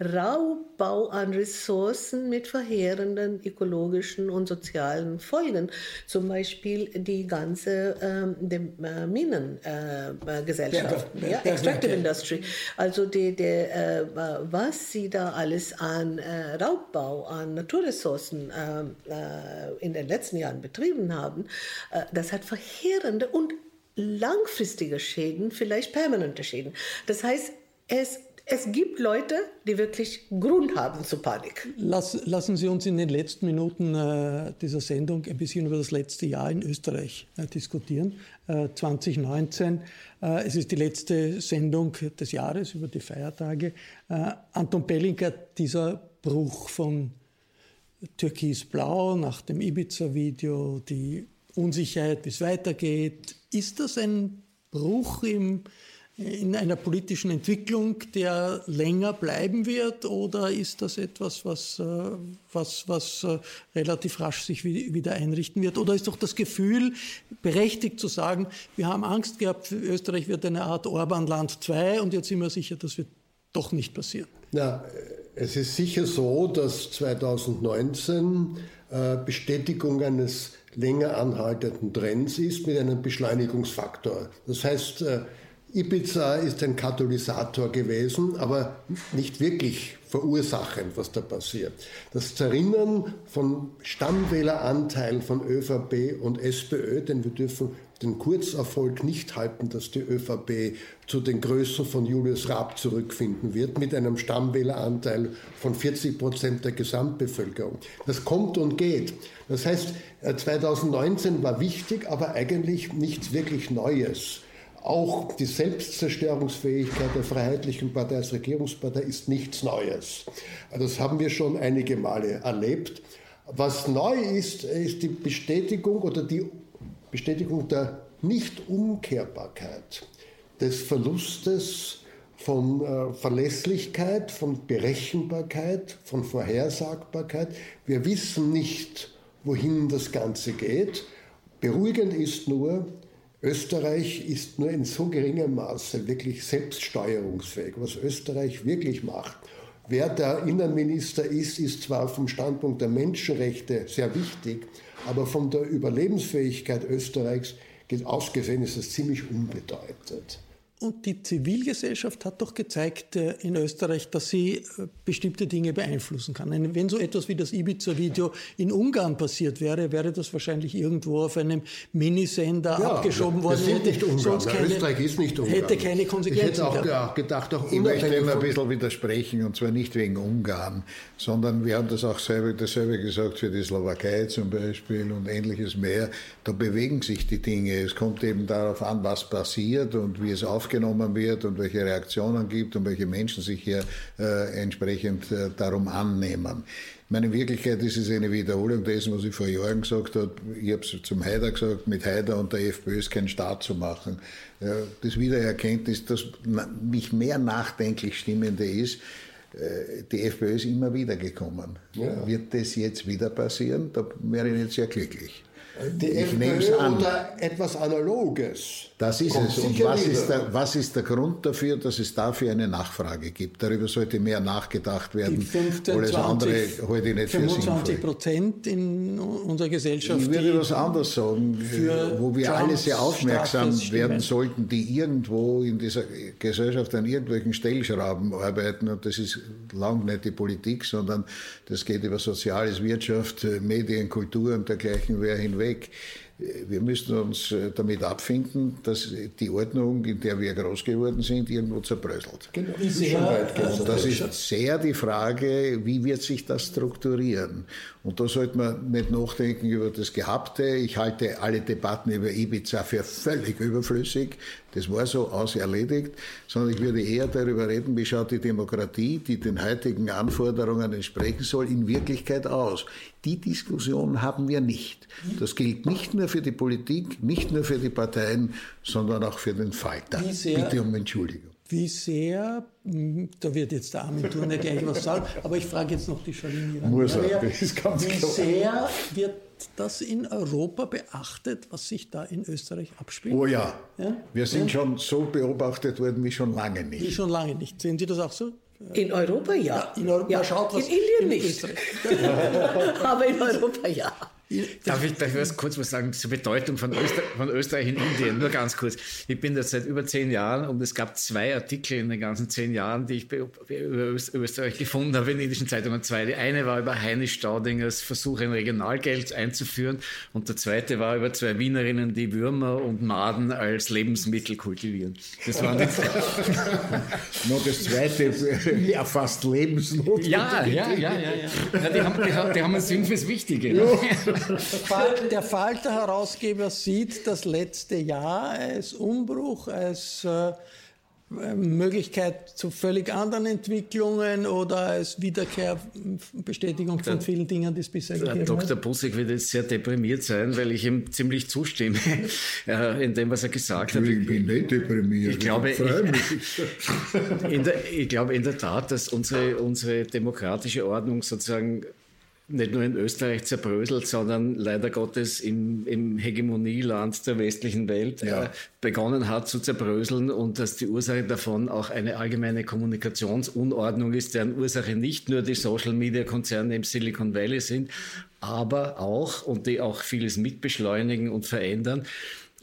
Raubbau an Ressourcen mit verheerenden ökologischen und sozialen Folgen. Zum Beispiel die ganze ähm, äh, Minengesellschaft, äh, ja, Extractive Industry. Also die, der, äh, was sie da alles an äh, Raubbau, an Naturressourcen ähm, äh, in den letzten Jahren betrieben haben, äh, das hat verheerende und langfristige Schäden, vielleicht permanente Schäden. Das heißt, es es gibt Leute, die wirklich Grund haben zu Panik. Lass, lassen Sie uns in den letzten Minuten äh, dieser Sendung ein bisschen über das letzte Jahr in Österreich äh, diskutieren. Äh, 2019, äh, es ist die letzte Sendung des Jahres über die Feiertage. Äh, Anton Bellinger, dieser Bruch von Türkis-Blau nach dem Ibiza-Video, die Unsicherheit, wie es weitergeht, ist das ein Bruch im in einer politischen Entwicklung, der länger bleiben wird, oder ist das etwas, was, äh, was, was äh, relativ rasch sich wieder einrichten wird? Oder ist doch das Gefühl berechtigt zu sagen, wir haben Angst gehabt, Österreich wird eine Art Orban-Land 2 und jetzt sind wir sicher, das wird doch nicht passieren? Ja, es ist sicher so, dass 2019 äh, Bestätigung eines länger anhaltenden Trends ist mit einem Beschleunigungsfaktor. Das heißt, Ibiza ist ein Katalysator gewesen, aber nicht wirklich verursachend, was da passiert. Das Zerrinnen von Stammwähleranteilen von ÖVP und SPÖ, denn wir dürfen den Kurzerfolg nicht halten, dass die ÖVP zu den Größen von Julius Raab zurückfinden wird, mit einem Stammwähleranteil von 40 Prozent der Gesamtbevölkerung. Das kommt und geht. Das heißt, 2019 war wichtig, aber eigentlich nichts wirklich Neues. Auch die Selbstzerstörungsfähigkeit der Freiheitlichen Partei als Regierungspartei ist nichts Neues. Das haben wir schon einige Male erlebt. Was neu ist, ist die Bestätigung oder die Bestätigung der Nichtumkehrbarkeit des Verlustes von äh, Verlässlichkeit, von Berechenbarkeit, von Vorhersagbarkeit. Wir wissen nicht, wohin das Ganze geht. Beruhigend ist nur, Österreich ist nur in so geringem Maße wirklich selbststeuerungsfähig. Was Österreich wirklich macht, wer der Innenminister ist, ist zwar vom Standpunkt der Menschenrechte sehr wichtig, aber von der Überlebensfähigkeit Österreichs ausgesehen ist es ziemlich unbedeutend. Und die Zivilgesellschaft hat doch gezeigt äh, in Österreich, dass sie äh, bestimmte Dinge beeinflussen kann. Wenn so etwas wie das Ibiza-Video in Ungarn passiert wäre, wäre das wahrscheinlich irgendwo auf einem Minisender ja, abgeschoben worden. Das nicht Ungarn. Keine, Österreich ist nicht Ungarn. Hätte keine Konsequenzen. Ich hätte auch, auch gedacht, auch ich möchte ihm ein bisschen widersprechen, und zwar nicht wegen Ungarn, sondern wir haben das auch selber, dasselbe gesagt für die Slowakei zum Beispiel und ähnliches mehr. Da bewegen sich die Dinge. Es kommt eben darauf an, was passiert und wie es aufgeht aufgenommen wird und welche Reaktionen gibt und welche Menschen sich hier äh, entsprechend äh, darum annehmen. Ich meine, in Wirklichkeit ist es eine Wiederholung dessen, was ich vor Jahren gesagt habe. Ich habe es zum Haider gesagt, mit Haider und der FPÖ ist kein Staat zu machen. Das Wiedererkenntnis, das mich mehr nachdenklich stimmende ist, äh, die FPÖ ist immer wieder gekommen. Ja. Wird das jetzt wieder passieren? Da wäre ich jetzt sehr glücklich. Die ich FPÖ an. oder etwas Analoges. Das ist es. Und was ist, der, was ist, der, Grund dafür, dass es dafür eine Nachfrage gibt? Darüber sollte mehr nachgedacht werden. Die 15, alles 20, andere ich nicht 25 Prozent in unserer Gesellschaft. Ich würde was anderes sagen, wo wir Trumps alle sehr aufmerksam werden sollten, die irgendwo in dieser Gesellschaft an irgendwelchen Stellschrauben arbeiten. Und das ist lang nicht die Politik, sondern das geht über Soziales, Wirtschaft, Medien, Kultur und dergleichen wer hinweg weg. Wir müssen uns äh, damit abfinden, dass die Ordnung, in der wir groß geworden sind, irgendwo zerbröselt. Genau. Sehr, und das ist sehr die Frage, wie wird sich das strukturieren? Und da sollte man nicht nachdenken über das Gehabte. Ich halte alle Debatten über Ibiza für völlig überflüssig. Das war so auserledigt, sondern ich würde eher darüber reden, wie schaut die Demokratie, die den heutigen Anforderungen entsprechen soll, in Wirklichkeit aus. Die Diskussion haben wir nicht. Das gilt nicht nur für die Politik, nicht nur für die Parteien, sondern auch für den Falter. Bitte um Entschuldigung. Wie sehr, hm, da wird jetzt der Armin Turner gleich was sagen, aber ich frage jetzt noch die Charlene. Muss er, das ist ganz Wie klar. sehr wird das in Europa beachtet, was sich da in Österreich abspielt? Oh ja. ja? Wir sind ja? schon so beobachtet worden wie schon lange nicht. Wie schon lange nicht. Sehen Sie das auch so? In Europa ja. ja in Europa ja. schaut was in Indien in nicht. Aber in Europa ja. Darf ich, darf ich was kurz was sagen zur Bedeutung von, Öster, von Österreich in Indien? Nur ganz kurz. Ich bin da seit über zehn Jahren und es gab zwei Artikel in den ganzen zehn Jahren, die ich über Österreich gefunden habe in indischen Zeitungen. Zwei. Die eine war über Heinrich Staudingers Versuch, ein Regionalgeld einzuführen und der zweite war über zwei Wienerinnen, die Würmer und Maden als Lebensmittel kultivieren. Das waren die Noch das zweite erfasst Lebensnot. Ja, ja, ja, ja, ja. ja die, haben, die, haben, die haben einen Sinn fürs Wichtige. Ja. Der Falter-Herausgeber sieht das letzte Jahr als Umbruch, als äh, Möglichkeit zu völlig anderen Entwicklungen oder als Wiederkehrbestätigung von vielen Dingen, die es bisher gegeben hat? Dr. Bussig wird jetzt sehr deprimiert sein, weil ich ihm ziemlich zustimme äh, in dem, was er gesagt hat. Ich bin nicht deprimiert. Ich glaube, ich, in der, ich glaube in der Tat, dass unsere, unsere demokratische Ordnung sozusagen nicht nur in Österreich zerbröselt, sondern leider Gottes im, im Hegemonieland der westlichen Welt ja. äh, begonnen hat zu zerbröseln und dass die Ursache davon auch eine allgemeine Kommunikationsunordnung ist, deren Ursache nicht nur die Social-Media-Konzerne im Silicon Valley sind, aber auch, und die auch vieles mitbeschleunigen und verändern,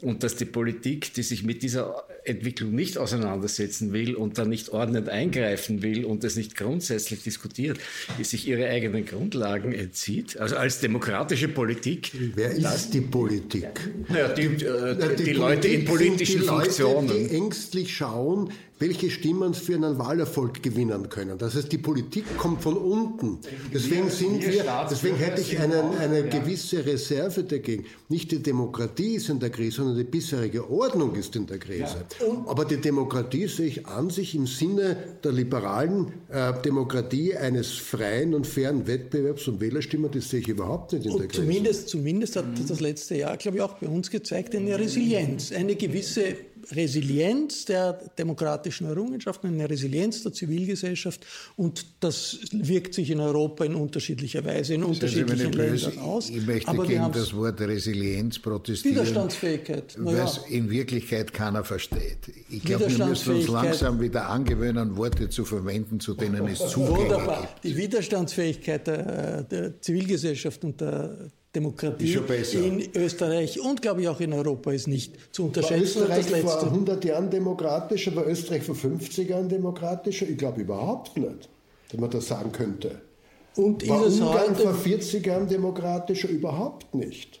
und dass die Politik, die sich mit dieser Entwicklung nicht auseinandersetzen will und dann nicht ordnend eingreifen will und das nicht grundsätzlich diskutiert, die sich ihre eigenen Grundlagen entzieht. Also als demokratische Politik. Wer ist das, die Politik? Ja, die, äh, die, die, die Leute in politischen die Funktionen. Leute, die ängstlich schauen, welche Stimmen für einen Wahlerfolg gewinnen können. Das heißt, die Politik kommt von unten. Deswegen sind wir, deswegen hätte ich einen, eine gewisse Reserve dagegen. Nicht die Demokratie ist in der Krise, sondern die bisherige Ordnung ist in der Krise. Aber die Demokratie sehe ich an sich im Sinne der liberalen äh, Demokratie eines freien und fairen Wettbewerbs und Wählerstimmen, das sehe ich überhaupt nicht in der Krise. Zumindest, zumindest hat das letzte Jahr, glaube ich, auch bei uns gezeigt, eine Resilienz, eine gewisse Resilienz der demokratischen Errungenschaften, eine Resilienz der Zivilgesellschaft und das wirkt sich in Europa in unterschiedlicher Weise in unterschiedlichen Ländern aus. Ich möchte Aber gegen das Wort Resilienz protestieren. Widerstandsfähigkeit. Was ja. in Wirklichkeit keiner versteht. Ich glaube, wir müssen uns langsam wieder angewöhnen, Worte zu verwenden, zu denen es zugänglich Wunderbar. Die Widerstandsfähigkeit der, der Zivilgesellschaft und der Demokratie in Österreich und glaube ich auch in Europa ist nicht zu unterschätzen. War Österreich vor 100 Jahren demokratischer, war Österreich vor 50 Jahren demokratischer? Ich glaube überhaupt nicht, wenn man das sagen könnte. Und war Ungarn vor 40 Jahren demokratischer? Überhaupt nicht.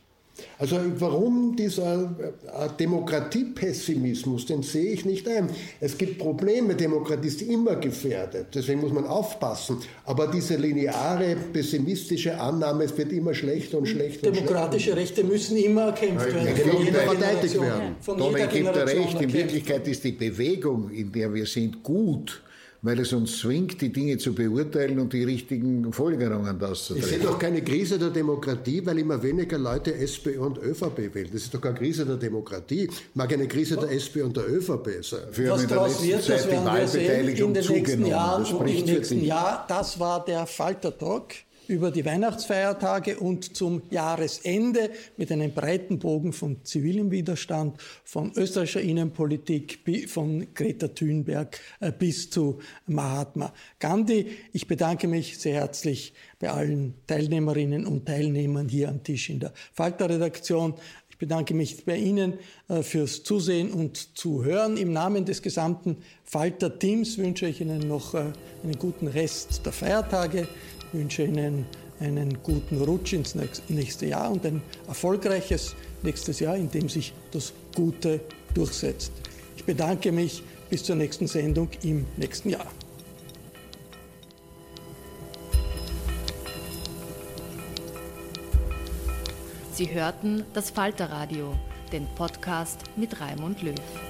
Also warum dieser äh, Demokratiepessimismus, den sehe ich nicht ein. Es gibt Probleme, Demokratie ist immer gefährdet, deswegen muss man aufpassen. Aber diese lineare, pessimistische Annahme, es wird immer schlechter und schlechter. Demokratische und schlechter. Rechte müssen immer erkämpft werden. Von jeder verteidigt werden. Tom, ich gebe dir recht, in Wirklichkeit ist die Bewegung, in der wir sind, gut weil es uns zwingt, die Dinge zu beurteilen und die richtigen Folgerungen daraus zu treffen. Ich sehe doch keine Krise der Demokratie, weil immer weniger Leute SPÖ und ÖVP wählen. Das ist doch keine Krise der Demokratie. Mag eine Krise der SPÖ und der ÖVP sein. Wir Was daraus wird, Zeit das werden wir sehen in den nächsten Jahren und im nächsten Jahr. Das war der Falter-Talk über die Weihnachtsfeiertage und zum Jahresende mit einem breiten Bogen von zivilem Widerstand, von österreichischer Innenpolitik, von Greta Thunberg äh, bis zu Mahatma Gandhi. Ich bedanke mich sehr herzlich bei allen Teilnehmerinnen und Teilnehmern hier am Tisch in der Falter-Redaktion. Ich bedanke mich bei Ihnen äh, fürs Zusehen und Zuhören. Im Namen des gesamten Falter-Teams wünsche ich Ihnen noch äh, einen guten Rest der Feiertage wünsche Ihnen einen guten Rutsch ins nächste Jahr und ein erfolgreiches nächstes Jahr, in dem sich das Gute durchsetzt. Ich bedanke mich bis zur nächsten Sendung im nächsten Jahr. Sie hörten das Falterradio, den Podcast mit Raimund Löw.